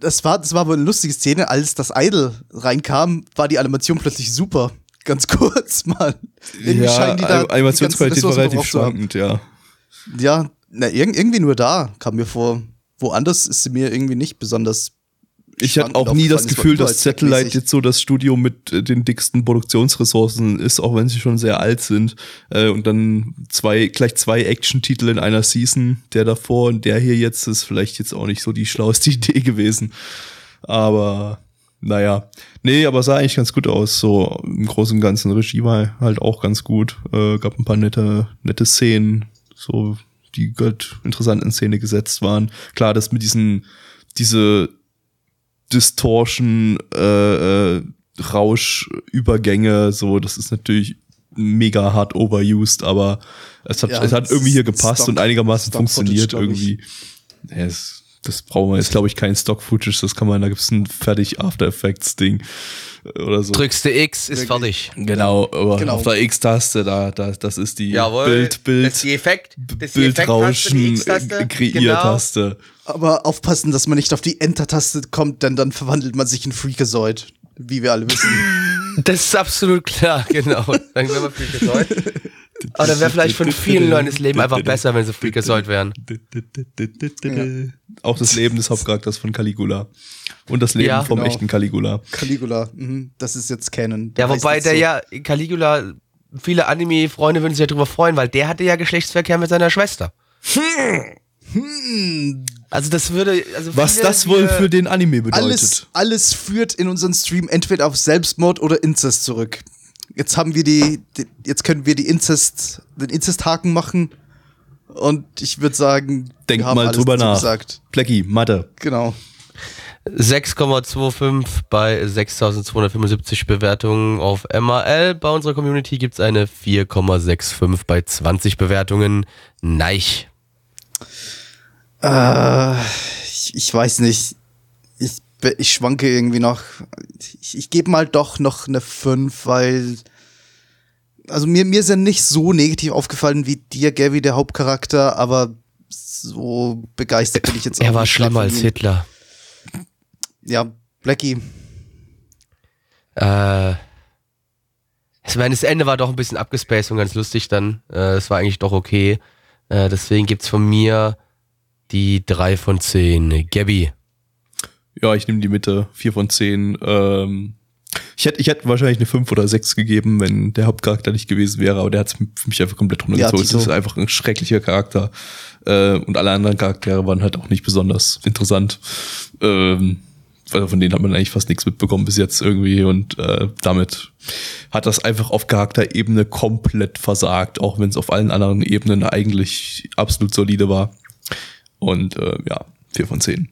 das war, das war aber eine lustige Szene, als das Idol reinkam, war die Animation plötzlich super. Ganz kurz mal. Irgendwie scheinen die da An- Animationsqualität die ganzen war relativ schwankend, ja. Ja, na, irg irgendwie nur da, kam mir vor. Woanders ist sie mir irgendwie nicht besonders. Ich hatte auch nie das Gefühl, dass Satellite jetzt so das Studio mit äh, den dicksten Produktionsressourcen ist, auch wenn sie schon sehr alt sind. Äh, und dann zwei, gleich zwei Action-Titel in einer Season. Der davor und der hier jetzt ist vielleicht jetzt auch nicht so die schlaueste Idee gewesen. Aber naja. Nee, aber sah eigentlich ganz gut aus. So im Großen und Ganzen Regie war halt auch ganz gut. Äh, gab ein paar nette, nette Szenen, so die halt interessant in Szene gesetzt waren. Klar, das mit diesen, diese Distortion, äh, äh, Rauschübergänge, so, das ist natürlich mega hart overused, aber es hat, Ja, es hat irgendwie hier gepasst Stock- und einigermaßen Stock funktioniert Footage, irgendwie. Ja, es, das brauchen wir jetzt, glaube ich, kein Stock-Footage, das kann man, da gibt's ein fertig After Effects-Ding äh, oder so. Drückst du X, ist fertig. Genau, aber Genau. auf der X-Taste, da, da, das ist die Bild, Das ist die Bild, Effekt, das ist die Effekttaste, die Bildrauschen, X-Taste. äh, Kreiertaste. Aber aufpassen, dass man nicht auf die Enter-Taste kommt, denn dann verwandelt man sich in Freakazoid. Wie wir alle wissen. Genau. Das ist absolut klar, genau. Dann wären wir Freakazoid. Aber dann wäre vielleicht von vielen Leuten das Leben einfach besser, wenn sie Freakazoid wären. Auch das Leben des Hauptcharakters von Caligula. Und das Leben Ja, vom genau. echten Caligula. Caligula, mhm, das ist jetzt Canon. Ja, heißt wobei der so. ja, Caligula, viele Anime-Freunde würden sich ja drüber freuen, weil der hatte ja Geschlechtsverkehr mit seiner Schwester. Also das würde, also Was das wohl für den Anime bedeutet. Alles, alles führt in unseren Stream entweder auf Selbstmord oder Inzest zurück. Jetzt haben wir die, die jetzt können wir die Inzest, den Inzest-Haken machen. Und ich würde sagen, Denk wir haben mal alles drüber nach. Gesagt. Plecki, Mathe. Genau. 6,25 bei 6275 Bewertungen auf MAL. Bei unserer Community gibt's eine 4,65 bei 20 Bewertungen. Neich. Äh, ich, ich weiß nicht. Ich, schwanke irgendwie noch. Ich, ich gebe mal doch noch eine 5, weil. Also mir, mir ist er nicht so negativ aufgefallen wie dir, Gabby, der Hauptcharakter, aber so begeistert bin ich jetzt auch Er war schlimmer als. Hitler. Ja, Blackie. Äh, ich meine, das Ende war doch ein bisschen abgespaced und ganz lustig dann. Äh, Es war eigentlich doch okay. Äh, deswegen gibt's von mir die 3 von 10. Gabby. Ja, ich nehme die Mitte. 4 von 10. Ähm, ich hätte, ich hätte wahrscheinlich eine 5 oder 6 gegeben, wenn der Hauptcharakter nicht gewesen wäre, aber der hat für mich einfach komplett runtergezogen. Ja, es ist einfach ein schrecklicher Charakter. Äh, und alle anderen Charaktere waren halt auch nicht besonders interessant. Ähm, also von denen hat man eigentlich fast nichts mitbekommen bis jetzt irgendwie und äh, damit hat das einfach auf Charakterebene komplett versagt, auch wenn es auf allen anderen Ebenen eigentlich absolut solide war. Und äh, ja, 4 von 10.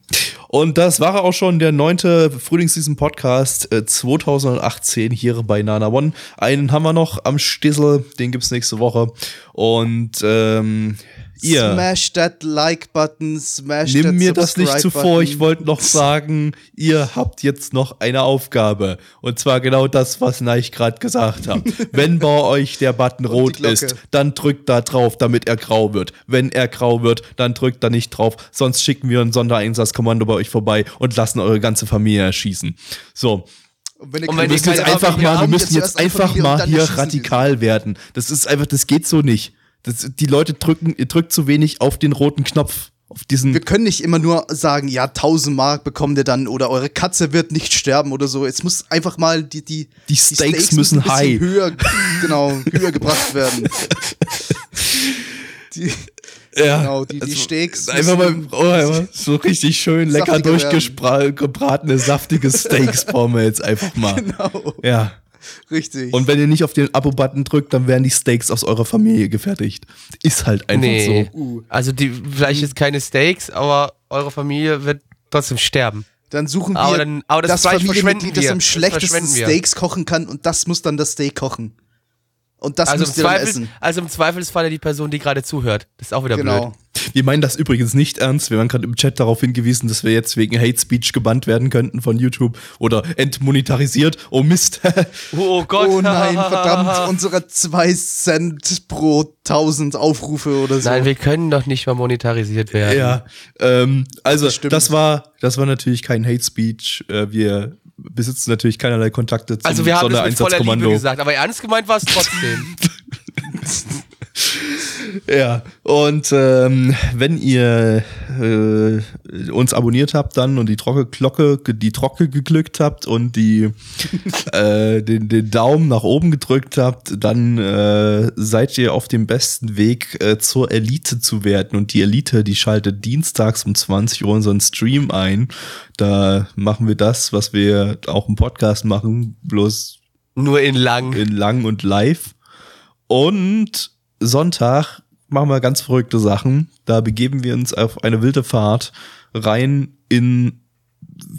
Und das war auch schon der neunte Frühlingsseason Podcast äh, 2018 hier bei Nana One. Einen haben wir noch am Stissel, den gibt's nächste Woche. Und ähm, ihr Smash that Like-Button, smash that nimm mir das nicht zuvor. Ich wollte noch sagen, ihr habt jetzt noch eine Aufgabe. Und zwar genau das, was Neich gerade gesagt hat. Wenn bei euch der Button rot ist, dann drückt da drauf, damit er grau wird. Wenn er grau wird, dann drückt da nicht drauf. Sonst schicken wir ein Sondereinsatzkommando bei euch vorbei und lassen eure ganze Familie erschießen. So, Und wenn ihr Und wir wenn müssen keine jetzt einfach mal, wir müssen jetzt einfach mal hier radikal werden. Das ist einfach, das geht so nicht. Das, die Leute drücken, ihr drückt zu wenig auf den roten Knopf. Auf diesen. Wir können nicht immer nur sagen, ja, 1000 Mark bekommt ihr dann oder eure Katze wird nicht sterben oder so. Es muss einfach mal die die Die Stakes müssen ein bisschen high. höher genau höher gebracht werden. Die, Ja, genau, die, die also Steaks Einfach mal müssen- oh, einfach so richtig schön lecker durchgebratene, saftige Steaks brauchen wir jetzt einfach mal. genau, Ja. richtig. Und wenn ihr nicht auf den Abo-Button drückt, dann werden die Steaks aus eurer Familie gefertigt. Ist halt einfach Nee. so. Uh. Also die, vielleicht jetzt keine Steaks, aber eure Familie wird trotzdem sterben. dann suchen wir Aber dann- aber das verschwenden Familienmitglied, das am Das schlechtesten. Steaks kochen kann und das muss dann das Steak kochen. Und das Also im, müsst ihr dann Zweifel, essen. also im Zweifelsfalle die Person, die gerade zuhört. Das ist auch wieder Genau. blöd. Wir meinen das übrigens nicht ernst. Wir waren gerade im Chat darauf hingewiesen, dass wir jetzt wegen Hate Speech gebannt werden könnten von YouTube oder entmonetarisiert. Oh Mist. Oh Gott. Oh nein, verdammt, unsere 2 Cent pro 1000 Aufrufe oder so. Nein, wir können doch nicht mal monetarisiert werden. ja. Ähm, also, Das das, stimmt. war, das war natürlich kein Hate Speech. Äh, wir besitzen natürlich keinerlei Kontakte zum Also wir haben das mit voller Liebe gesagt, aber ernst gemeint war es trotzdem. Ja, und ähm, wenn ihr äh, uns abonniert habt dann und die Trocke Glocke, die Trocke geglückt habt und die äh, den, den Daumen nach oben gedrückt habt, dann äh, seid ihr auf dem besten Weg äh, zur Elite zu werden. Und die Elite, die schaltet dienstags um 20 Uhr unseren Stream ein. Da machen wir das, was wir auch im Podcast machen, bloß Nur in lang. in lang und live. Und Sonntag machen wir ganz verrückte Sachen. Da begeben wir uns auf eine wilde Fahrt rein in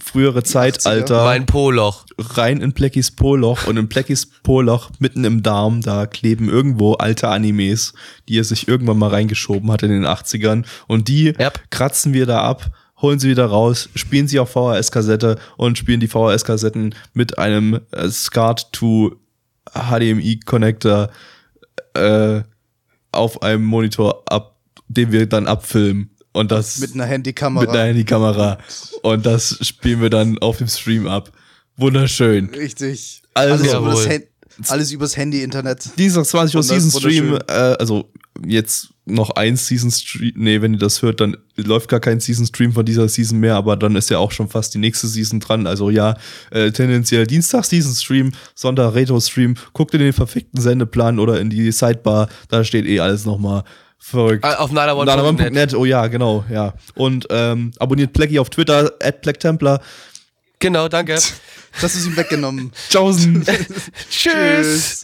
frühere Zeitalter, Mein Poloch. rein in Pleckis Poloch und in Pleckis Poloch mitten im Darm, da kleben irgendwo alte Animes, die er sich irgendwann mal reingeschoben hat in den 80ern und die Yep. kratzen wir da ab, holen sie wieder raus, spielen sie auf VHS-Kassette und spielen die VHS-Kassetten mit einem äh, SCART to HDMI-Connector äh, auf einem Monitor ab, den wir dann abfilmen. Und das mit einer Handykamera. mit einer Handykamera. Und das spielen wir dann auf dem Stream ab. Wunderschön. Richtig. Also- alles, über das alles übers Handy-Internet. Dienstag 20 Uhr Season Stream, äh, also jetzt noch ein Season Stream, nee, wenn ihr das hört, dann läuft gar kein Season Stream von dieser Season mehr, aber dann ist ja auch schon fast die nächste Season dran. Also ja, äh, tendenziell Dienstag Season Stream, Sonntag Retro Stream, guckt in den verfickten Sendeplan oder in die Sidebar, da steht eh alles nochmal verrückt. Äh, Auf nanaone.net. Oh ja, genau, ja. Und ähm, abonniert Plecky auf Twitter, at BlackTemplar. Genau, danke. Das ist ihm weggenommen. Tschaußen. Tschüss.